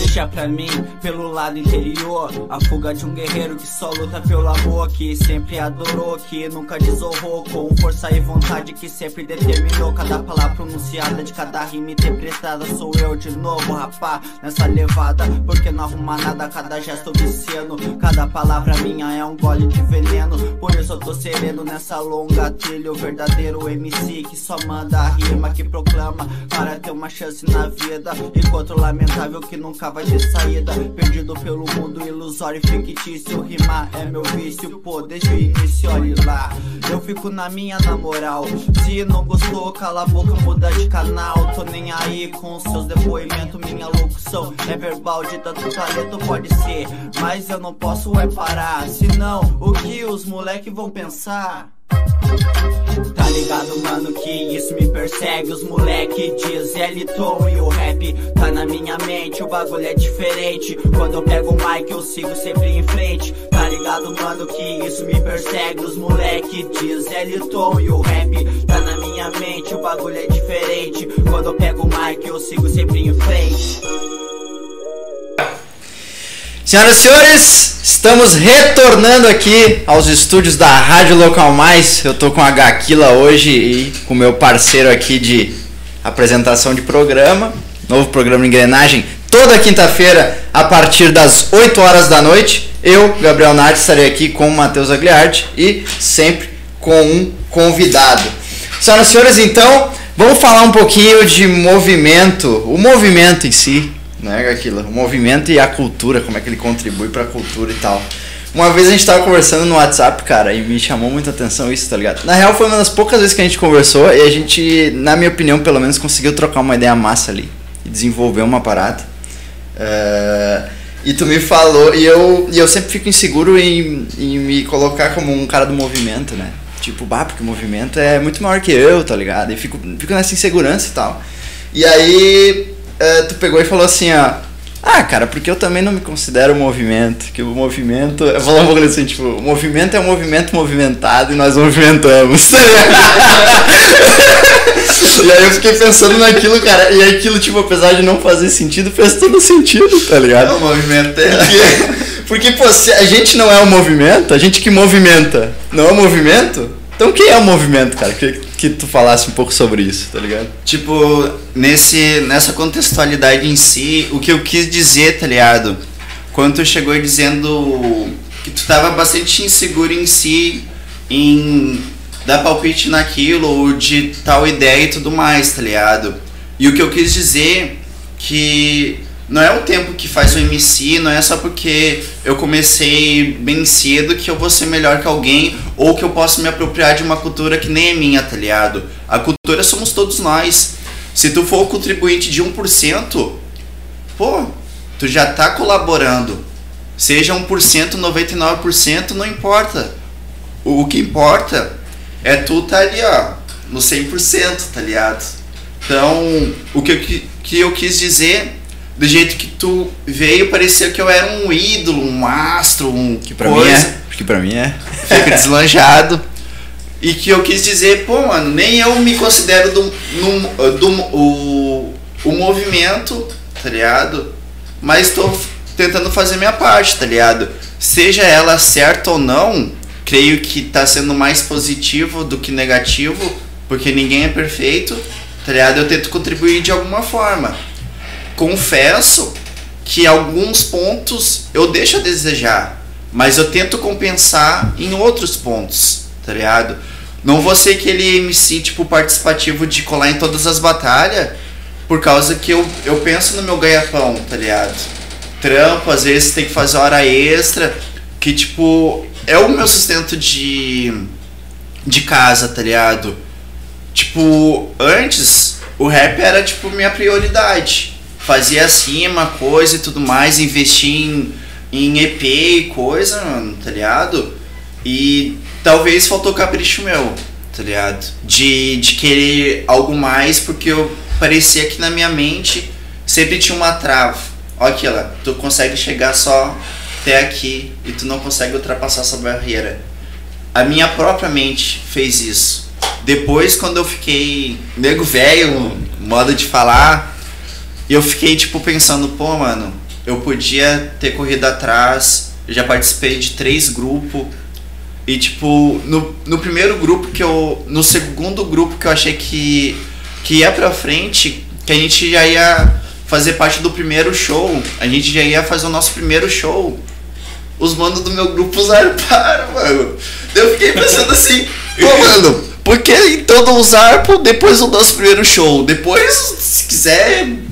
Deixa pra mim, pelo lado interior. A fuga de um guerreiro que só luta pelo amor Que sempre adorou, que nunca desonrou. Com força e vontade que sempre determinou. Cada palavra pronunciada de cada rima interpretada Sou eu de novo, rapá, nessa levada Porque não arruma nada, cada gesto viciando Cada palavra minha é um gole de veneno. Por isso eu tô sereno nessa longa trilha. O verdadeiro MC que só manda a rima Que proclama para ter uma chance na vida. Enquanto lamentável que nunca vai ter saída Perdido pelo mundo ilusório. E fictício Rimar é meu vício, pô, desde o início, olhe lá. Eu fico na minha na moral. Se não gostou, cala a boca, muda de canal. Tô nem aí com seus depoimentos Minha locução é verbal, de tanto talento pode ser. Mas eu não posso é parar Senão, o que os moleque vão pensar? Tá ligado, mano, que isso me persegue? Os moleque diz Eliton e o rap tá na minha mente. O bagulho é diferente. Quando eu pego o mic eu sigo sempre em frente. Tá ligado, mano, que isso me persegue? Os moleque diz Eliton e o rap tá na minha mente. O bagulho é diferente. Quando eu pego o mic eu sigo sempre em frente Senhoras e senhores, estamos retornando aqui aos estúdios da Rádio Local Mais. Eu tô com a Gaquila hoje e com meu parceiro aqui de apresentação de programa, novo programa Engrenagem, toda quinta-feira a partir das 8 horas da noite. Eu, Gabriel Nardi, estarei aqui com o Matheus Agliardi e sempre com um convidado. Senhoras e senhores, então, vamos falar um pouquinho de movimento, o movimento em si, né, aquilo, o movimento e a cultura, como é que ele contribui para a cultura e tal. Uma vez a gente tava conversando no WhatsApp, cara, e me chamou muita atenção isso, tá ligado? Na real foi uma das poucas vezes que a gente conversou e a gente, na minha opinião, pelo menos conseguiu trocar uma ideia massa ali e desenvolver uma parada. Eh, e tu me falou, e eu, e eu sempre fico inseguro em, em me colocar como um cara do movimento, né? Tipo, bah, porque o movimento é muito maior que eu, tá ligado? E fico, fico nessa insegurança e tal. E aí eh, tu pegou e falou assim, ó. Ah, cara, porque eu também não me considero movimento. Que o movimento. Eu vou falar um pouco assim, tipo, o movimento é um movimento movimentado e nós movimentamos. (laughs) e aí eu fiquei pensando naquilo, cara. E aquilo, tipo, apesar de não fazer sentido, fez todo sentido, tá ligado? o movimento é. Porque, porque, pô, se a gente não é o movimento, a gente que movimenta não é o movimento, então quem é o movimento, cara? Que, que tu falasse um pouco sobre isso, tá ligado? Tipo, nesse, nessa contextualidade em si, o que eu quis dizer, tá ligado? Quando tu chegou dizendo que tu tava bastante inseguro em si, em dar palpite naquilo, ou de tal ideia e tudo mais, tá ligado? E o que eu quis dizer que não é o tempo que faz o MC, não é só porque eu comecei bem cedo que eu vou ser melhor que alguém ou que eu posso me apropriar de uma cultura que nem é minha, tá ligado? A cultura somos todos nós. Se tu for contribuinte de 1%, pô, tu já tá colaborando. Seja 1%, 99%, não importa. O, que importa é tu tá ali, ó, no 100%, tá ligado? Então, o que, que eu quis dizer, do jeito que tu veio, parecia que eu era um ídolo, um astro, um Que pra coisa mim é. Que pra mim é. fica (laughs) deslanjado. E que eu quis dizer, pô, mano, nem eu me considero do, no, do o, o movimento, tá ligado? Mas tô tentando fazer minha parte, tá ligado? Seja ela certa ou não, creio que tá sendo mais positivo do que negativo, porque ninguém é perfeito, tá ligado? Eu tento contribuir de alguma forma. Confesso que alguns pontos eu deixo a desejar, mas eu tento compensar em outros pontos, tá ligado? Não vou ser aquele MC tipo participativo de colar em todas as batalhas, por causa que eu, eu penso no meu ganha-pão, tá ligado? Trampo, às vezes tem que fazer hora extra, que tipo, é o meu sustento de, de casa, tá ligado? Tipo, antes o rap era tipo minha prioridade. Fazia acima, coisa e tudo mais, investir em, em EP e coisa, mano, tá ligado? E talvez faltou capricho meu, tá ligado? De, de querer algo mais, porque eu parecia que na minha mente sempre tinha uma trava. Olha aqui, ó, tu consegue chegar só até aqui e tu não consegue ultrapassar essa barreira. A minha própria mente fez isso. Depois, quando eu fiquei nego velho, modo de falar, eu fiquei tipo pensando, pô, mano, eu podia ter corrido atrás, eu já participei de três grupos. E tipo, no, no primeiro grupo que eu. No segundo grupo que eu achei que, que ia pra frente, que a gente já ia fazer parte do primeiro show, a gente já ia fazer o nosso primeiro show. Os manos do meu grupo zarparam, mano. Eu fiquei pensando assim, pô, mano, por que então não usar depois do nosso primeiro show? Depois, se quiser.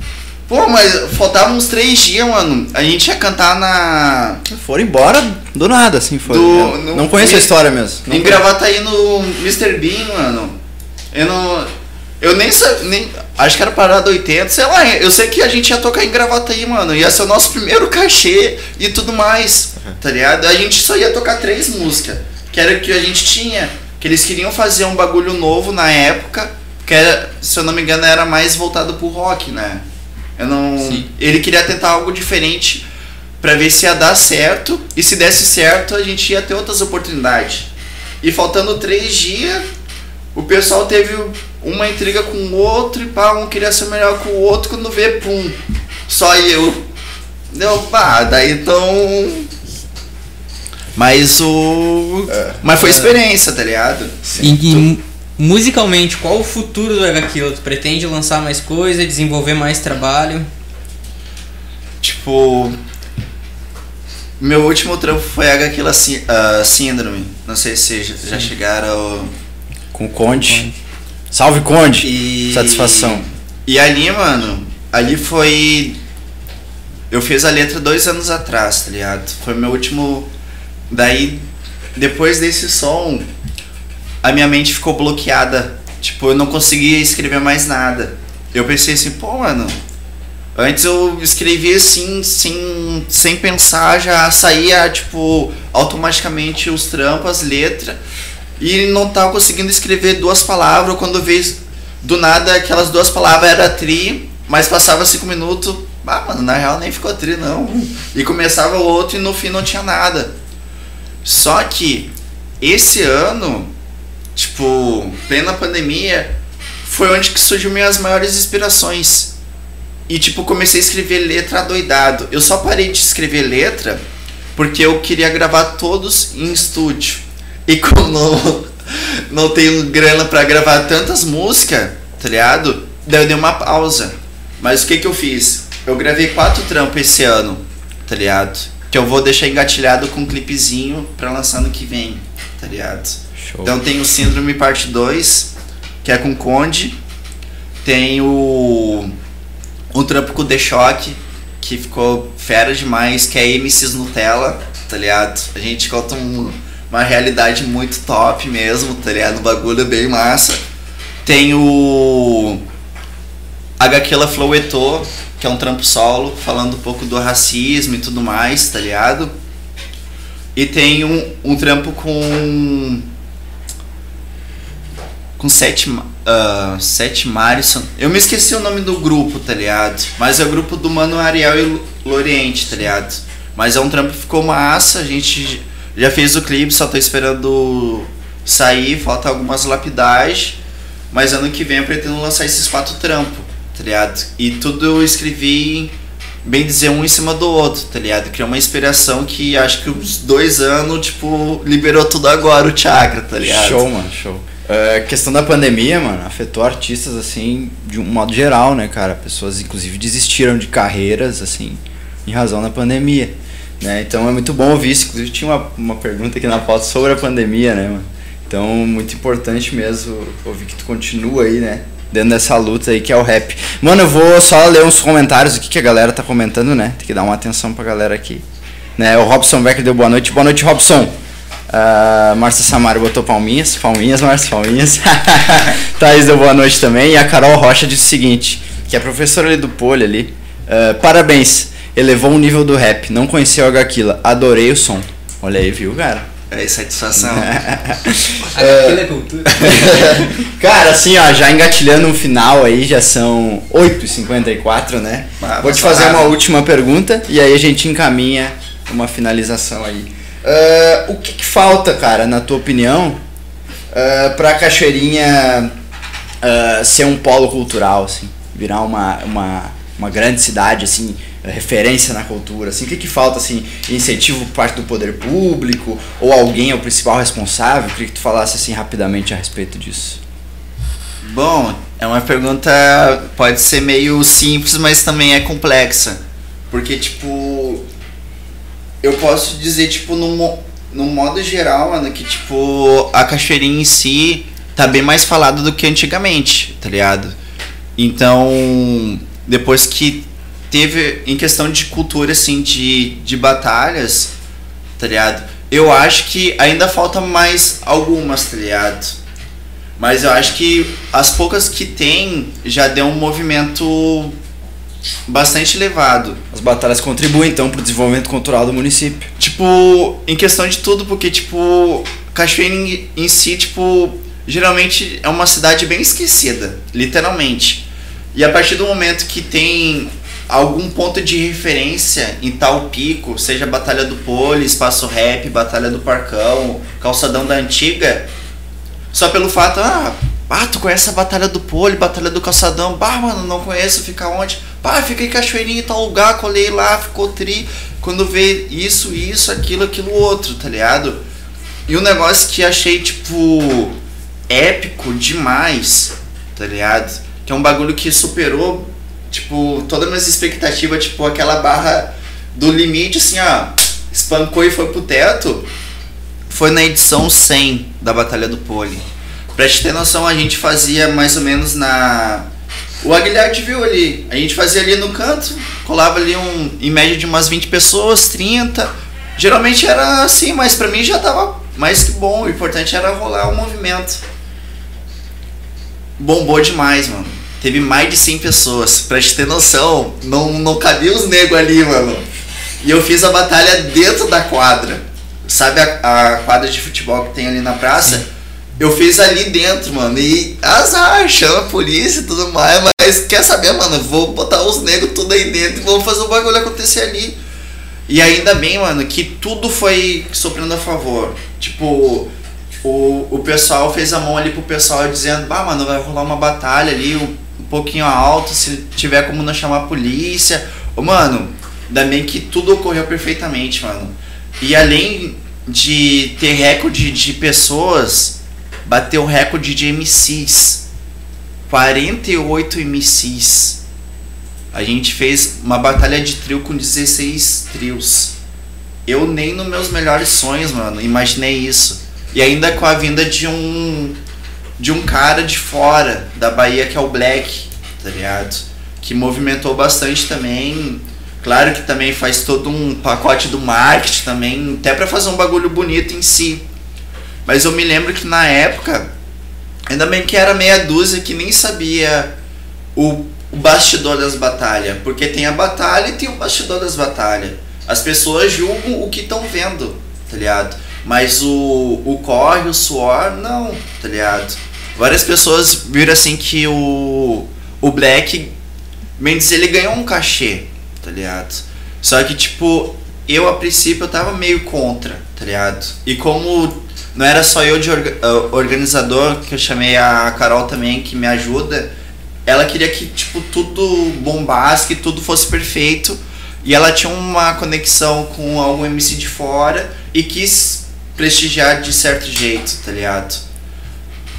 Pô, mas faltavam uns três dias, mano. A gente ia cantar na. Foram embora do nada, assim, foi. Do- no- não conheço a história mesmo. Não em Gravataí no Mr. Bean, mano. Eu não. Eu nem sabia. Nem, acho que era parada 80, sei lá. Eu sei que a gente ia tocar em Gravataí, mano. Ia ser o nosso primeiro (laughs) cachê e tudo mais. Tá ligado? A gente só ia tocar três músicas. Que era o que a gente tinha. Que eles queriam fazer um bagulho novo na época. Que era, se eu não me engano, era mais voltado pro rock, né? Eu não. Sim. Ele queria tentar algo diferente pra ver se ia dar certo. E se desse certo, a gente ia ter outras oportunidades. E faltando três dias, o pessoal teve uma intriga com o outro e pá, um queria ser melhor que o outro, quando vê, pum, só eu. Deu, pá, daí então. Mas o. Mas foi experiência, tá ligado? E, e musicalmente, qual o futuro do HQ? Tu pretende lançar mais coisa, desenvolver mais trabalho? Tipo. Meu último trampo foi a Aquila Síndrome. Não sei se já, já chegaram. Com o Conde. Salve, Conde! E. Satisfação. E ali, mano, ali foi. Eu fiz a letra dois anos atrás, tá ligado? Foi meu último. Daí, depois desse som, a minha mente ficou bloqueada. Tipo, eu não conseguia escrever mais nada. Eu pensei assim, pô, mano. Antes eu escrevia assim, sem, sem pensar, já saía, tipo, automaticamente os trampos, as letras. E não tava conseguindo escrever duas palavras. Quando veio do nada aquelas duas palavras era tri, mas passava cinco minutos. Ah, mano, na real nem ficou tri, não. E começava o outro e no fim não tinha nada. Só que esse ano, tipo, plena pandemia, foi onde que surgiu minhas maiores inspirações. E tipo, comecei a escrever letra doidado. Eu só parei de escrever letra porque eu queria gravar todos em estúdio. E como não, (laughs) não tenho grana pra gravar tantas músicas, tá ligado? Daí eu dei uma pausa. Mas o que que eu fiz? Eu gravei quatro trampos esse ano, tá ligado? Que eu vou deixar engatilhado com um clipezinho pra lançar no que vem, tá ligado? Show. Então tem o Síndrome Parte 2, que é com Conde. Tem o. Um trampo com o The Shock, que ficou fera demais, que é MCs Nutella, tá ligado? A gente conta um- uma realidade muito top mesmo, tá ligado? Um bagulho bem massa. Tem o. HQla Flowetô, que é um trampo solo, falando um pouco do racismo e tudo mais, tá ligado? E tem um, um trampo com. Com Sete, ah, Sete Marison. Eu me esqueci o nome do grupo, tá ligado? Mas é o grupo do Mano Ariel e Loriente, tá ligado? Mas é um trampo que ficou massa, a gente já fez o clipe, só tô esperando sair, falta algumas lapidagens. Mas ano que vem eu pretendo lançar esses quatro trampos, tá ligado? E tudo eu escrevi, bem dizer, um em cima do outro, tá ligado? Criou uma inspiração que acho que os dois anos, tipo, liberou tudo agora o chakra, tá ligado? Show, mano, show. É, questão da pandemia, mano, afetou artistas, assim, de um modo geral, né, cara? Pessoas, inclusive, desistiram de carreiras, assim, em razão da pandemia, né? Então é muito bom ouvir isso. Inclusive, tinha uma, uma pergunta aqui na pauta sobre a pandemia, né, mano? Então, muito importante mesmo ouvir que tu continua aí, né? Dentro dessa luta aí que é o rap. Mano, eu vou só ler uns comentários aqui que a galera tá comentando, né? Tem que dar uma atenção pra galera aqui. Né? O Robson Becker deu boa noite. Boa noite, Robson. Uh, Márcia Samara botou palminhas. Palminhas, Márcia, palminhas. (laughs) Thaís deu boa noite também. E a Carol Rocha disse o seguinte: que é professora ali do Poli ali. Uh, parabéns, elevou o nível do rap. Não conhecia o Agaquila. Adorei o som. Olha aí, viu, cara? É satisfação. (laughs) Aquilo é cultura. (laughs) Cara, assim, ó, já engatilhando um final aí, já são 8h54, né? Ah, Vou te fazer uma última pergunta e aí a gente encaminha uma finalização aí. Ah, o que, que falta, cara, na tua opinião, ah, pra Cachoeirinha ah, ser um polo cultural, assim? Virar uma, uma, uma grande cidade, assim, referência na cultura, assim? O que, que falta, assim? Incentivo por parte do poder público? Ou alguém é o principal responsável? Queria que tu falasse, assim, rapidamente a respeito disso. Bom, é uma pergunta pode ser meio simples, mas também é complexa. Porque, tipo, eu posso dizer, tipo, no, no modo geral, mano, que, tipo, a cachoeirinha em si tá bem mais falada do que antigamente, tá ligado? Então, depois que teve, em questão de cultura, assim, de, de batalhas, tá ligado? Eu acho que ainda falta mais algumas, tá ligado? Mas eu acho que as poucas que tem já deu um movimento bastante elevado. As batalhas contribuem, então, para o desenvolvimento cultural do município. Tipo, em questão de tudo, porque, tipo, Cachoeira em, em si, tipo, geralmente é uma cidade bem esquecida, literalmente. E a partir do momento que tem algum ponto de referência em tal pico, seja Batalha do Pole, Espaço Rap, Batalha do Parcão, Calçadão da Antiga, só pelo fato, ah, ah, tu conhece a Batalha do Pole, Batalha do Calçadão, bah, mano, não conheço, fica onde? Pá, fica em Cachoeirinha em tal lugar, colei lá, ficou tri. Quando vê isso, isso, aquilo, aquilo outro, tá ligado? E um negócio que achei, tipo, épico demais, tá ligado? Que é um bagulho que superou, tipo, todas as minhas expectativas, tipo, aquela barra do limite, assim, ó, espancou e foi pro teto. Foi na edição 100 da Batalha do Pole. Pra te ter noção, a gente fazia mais ou menos na. O Aguilhar te viu ali. A gente fazia ali no canto, colava ali um, em média de umas 20 pessoas, 30. Geralmente era assim, mas pra mim já tava mais que bom. O importante era rolar o movimento. Bombou demais, mano. Teve mais de 100 pessoas. Pra te ter noção, não, não cabia os negros ali, mano. E eu fiz a batalha dentro da quadra. Sabe a, a quadra de futebol que tem ali na praça? Eu fiz ali dentro, mano. E azar, chama a polícia e tudo mais. Mas quer saber, mano? Vou botar os negros tudo aí dentro e vou fazer o bagulho acontecer ali. E ainda bem, mano, que tudo foi soprando a favor. Tipo, o, o pessoal fez a mão ali pro pessoal dizendo, bah, mano, vai rolar uma batalha ali um, um pouquinho alto, se tiver como não chamar a polícia. Ô, mano, ainda bem que tudo ocorreu perfeitamente, mano. E além de ter recorde de pessoas, bateu recorde de MCs. 48 MCs. A gente fez uma batalha de trio com 16 trios. Eu nem nos meus melhores sonhos, mano, imaginei isso. E ainda com a vinda de um de um cara de fora da Bahia que é o Black, tá ligado? Que movimentou bastante também. Claro que também faz todo um pacote do marketing também, até pra fazer um bagulho bonito em si. Mas eu me lembro que na época, ainda bem que era meia dúzia que nem sabia o, o bastidor das batalhas. Porque tem a batalha e tem o bastidor das batalhas. As pessoas julgam o que estão vendo, tá ligado? Mas o, o corre, o suor, não, tá ligado? Várias pessoas viram assim que o, o Black Mendes ele ganhou um cachê, tá ligado? Só que tipo, eu a princípio eu tava meio contra, tá ligado? E como não era só eu de ah, organizador, que eu chamei a Carol também que me ajuda, ela queria que tipo tudo bombasse, que tudo fosse perfeito. E ela tinha uma conexão com algum MC de fora e quis prestigiar de certo jeito, tá ligado?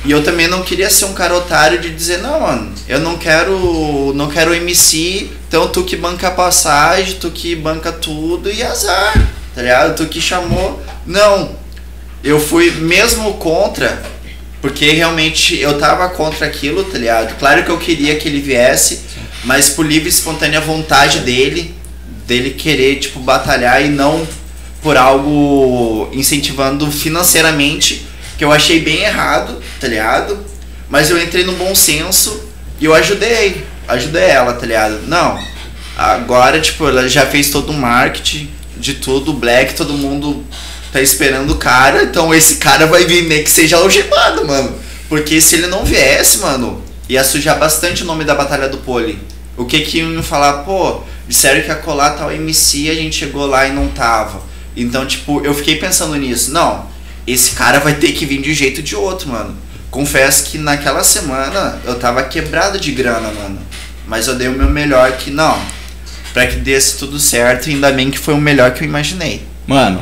E eu também não queria ser um cara otário de dizer, não, mano, eu não quero. não quero MC, então tu que banca a passagem, tu que banca tudo e azar, tá ligado? Tu que chamou. Não. Eu fui mesmo contra, porque realmente eu tava contra aquilo, tá ligado? Claro que eu queria que ele viesse, mas por livre e espontânea vontade dele, dele querer, tipo, batalhar e não por algo incentivando financeiramente, que eu achei bem errado, tá ligado? Mas eu entrei no bom senso e eu ajudei, ajudei ela, tá ligado? Não, agora, tipo, ela já fez todo o marketing de tudo, Black, todo mundo tá esperando o cara, então esse cara vai vir nem que seja algemado, mano. Porque se ele não viesse, mano, ia sujar bastante o nome da Batalha do Pole. O que que iam falar, pô, disseram que ia colar tal MC, a gente chegou lá e não tava. Então, tipo, eu fiquei pensando nisso. Não, esse cara vai ter que vir de um jeito de outro, mano. Confesso que naquela semana eu tava quebrado de grana, mano. Mas eu dei o meu melhor que não. Pra que desse tudo certo, ainda bem que foi o melhor que eu imaginei. Mano,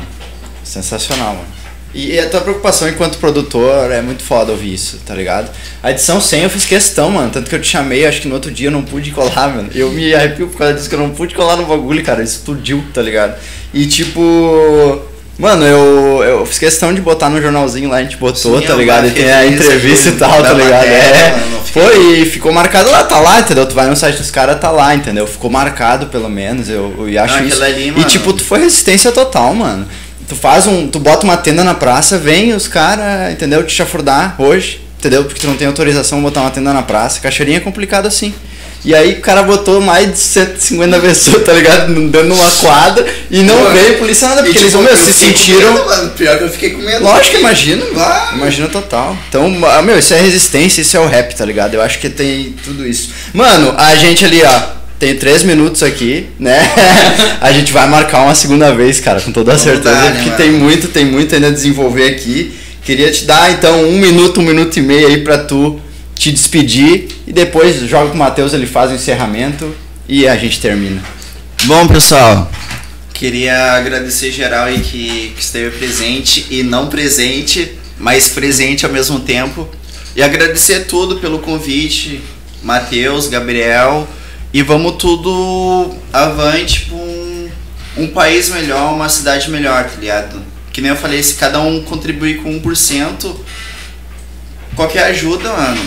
sensacional, mano. E a tua preocupação enquanto produtor é muito foda ouvir isso, tá ligado? A edição 100 eu fiz questão, mano. Tanto que eu te chamei, acho que no outro dia eu não pude colar, (laughs) mano. Eu me arrepio por causa disso que eu não pude colar no bagulho, cara. Explodiu, tá ligado? E tipo. Mano, eu, eu fiz questão de botar no jornalzinho lá, a gente botou, Sim, tá eu ligado? E tem a entrevista e eu- tal, tá ligado? matéria, É. mano, Foi, e ficou marcado lá, tá lá, entendeu? Tu vai no site dos caras, tá lá, entendeu? Ficou marcado pelo menos, eu, eu acho Não, isso. ali, e tipo, tu foi resistência total, mano. Tu faz um. Tu bota uma tenda na praça, vem os caras, entendeu? Te chafurdar hoje, entendeu? Porque tu não tem autorização pra botar uma tenda na praça. Cachoeirinha é complicado assim. E aí o cara botou mais de 150 (laughs) pessoas, tá ligado? Dando uma quadra e não veio polícia nada, porque eles tipo, meu, eu se sentiram. medo. Pior que eu fiquei com medo. Lógico que imagino. Ah. Imagina total. Então, ah, meu, isso é resistência, isso é o rap, tá ligado? Eu acho que tem tudo isso. Mano, a gente ali, ó, tem três minutos aqui, né? (laughs) a gente vai marcar uma segunda vez, cara, com toda a certeza, dar, né, porque mano? tem muito, tem muito ainda a desenvolver aqui. Queria te dar, então, um minuto, um minuto e meio aí pra tu te despedir e depois joga pro Matheus, ele faz o encerramento e a gente termina. Bom, pessoal, queria agradecer geral aí que, que esteve presente e não presente, mas presente ao mesmo tempo. E agradecer tudo pelo convite, Matheus, Gabriel. E vamos tudo avante pra um, um país melhor, uma cidade melhor, tá ligado? Que nem eu falei, se cada um contribuir com 1%, qualquer ajuda, mano,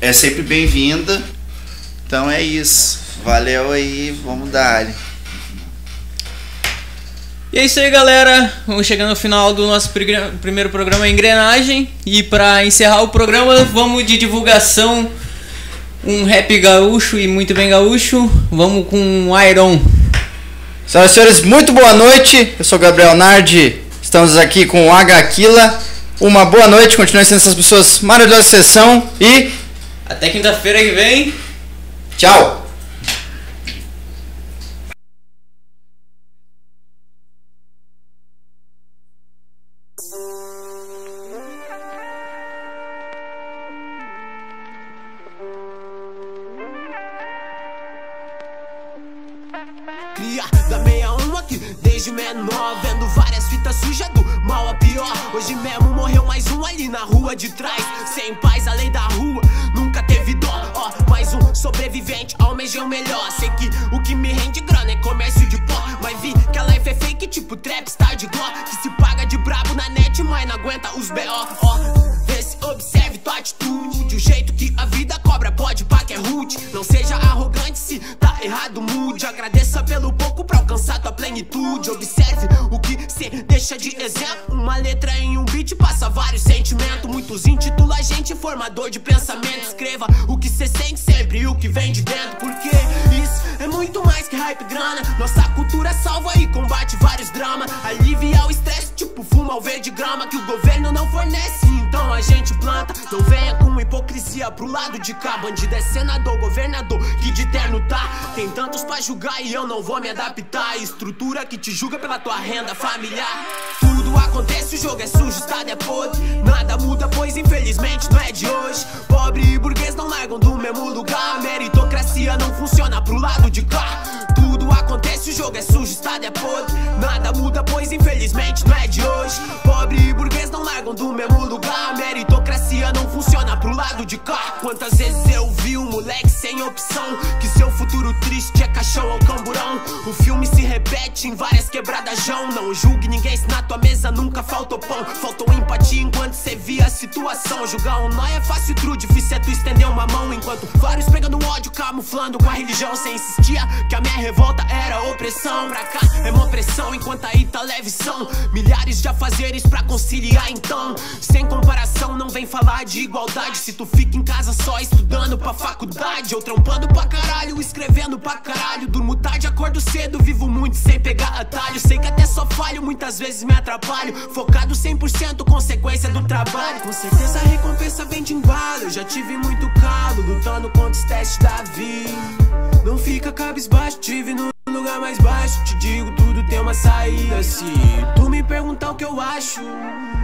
é sempre bem-vinda. Então é isso. Valeu aí, vamos dar. E é isso aí, galera. Vamos chegando ao final do nosso primeiro programa Engrenagem. E pra encerrar o programa, vamos de divulgação. Um rap gaúcho e muito bem gaúcho. Vamos com um Iron. Senhoras e senhores, muito boa noite. Eu sou Gabriel Nardi. Estamos aqui com o H Aquila. Uma boa noite, continuem sendo essas pessoas maravilhosas de sessão e Até quinta-feira que vem. tchau! Sobrevivente, almejei o melhor. Sei que o que me rende grana é comércio de pó. Mas vi que a life é fake, tipo trap star de gló. Que se paga de brabo na net, mas não aguenta os B.O. Ó, vê se observe tua atitude. O jeito que a vida cobra pode pá que é rude. Não seja arrogante se tá errado, mude. Agradeça pelo pouco pra alcançar tua plenitude. Observe o que cê deixa de exemplo. Uma letra em um beat passa vários sentimentos. Muitos intitula a gente formador de pensamento. Escreva o que cê sente sempre e o que vem de dentro. Porque isso é muito mais que hype grana. Nossa cultura salva e combate vários dramas Alivia o estresse tipo fuma o verde grama Que o governo não fornece, então a gente planta. Não venha pro lado de cá Bandido é senador, governador, que de terno tá. Tem tantos pra julgar e eu não vou me adaptar. Estrutura que te julga pela tua renda familiar. Tudo acontece, o jogo é sujo, o estado é podre. Nada muda, pois infelizmente não é de hoje. Pobre e burguês não largam do mesmo lugar. Meritocracia não funciona pro lado de cá. Tudo acontece, o jogo é sujo, o estado é podre. Nada muda, pois infelizmente não é de hoje. Pobre e burguês não largam do mesmo lugar. Meritocracia não funciona pro lado de cá. Quantas vezes eu vi um moleque sem opção? Que seu futuro triste é caixão ou camburão. O filme se repete em várias quebradas jão Não julgue ninguém se na tua mesa nunca faltou pão. Faltou empatia enquanto cê via a situação. Julgar um nó é fácil, true, difícil é tu estender uma mão. Enquanto vários pegando ódio, camuflando com a religião. Cê insistia que a minha revolta era opressão. Pra cá é uma opressão, enquanto aí tá leve são milhares de afazeres pra conciliar. Então, sem comparação, não vem falar de igualdade. Se tu fica em casa só estudando pra faculdade, ou trampando pra caralho, escrevendo pra caralho. Durmo tarde, acordo cedo, vivo muito sem pegar atalho. Sei que até só falho, muitas vezes me atrapalho. Focado 100%, consequência do trabalho. Com certeza a recompensa vem de embalo. Eu já tive muito calo, lutando contra os testes da vida. Não fica cabisbaixo, tive no lugar mais baixo. Te digo, tudo tem uma saída. Se tu me perguntar o que eu acho,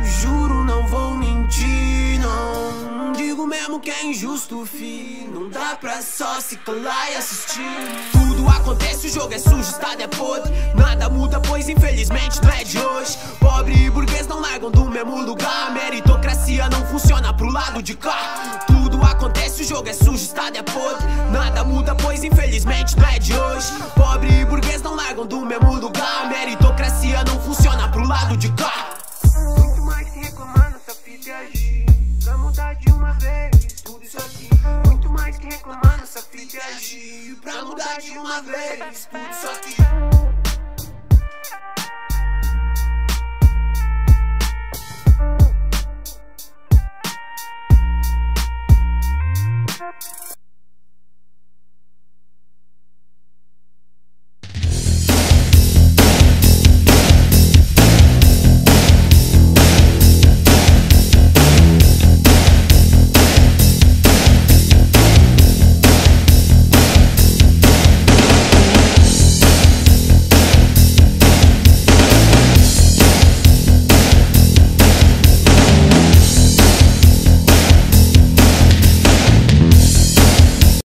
juro, não vou mentir, não. Digo mesmo que é injusto, fi. Não dá pra só se calar e assistir. Tudo acontece, o jogo é sujo, o estado é podre. Nada muda, pois infelizmente não é de hoje. Pobre e burguês não largam do mesmo lugar. Meritocracia não funciona pro lado de cá. Tudo acontece, o jogo é sujo, o estado é podre. Nada muda, pois infelizmente não é de hoje. Pobre e burguês não largam do mesmo lugar. Meritocracia não funciona pro lado de cá. contar de uma vez tudo isso aqui. Muito mais que reclamar nessa fita e agir. Pra mudar de uma vez tudo isso aqui. Thank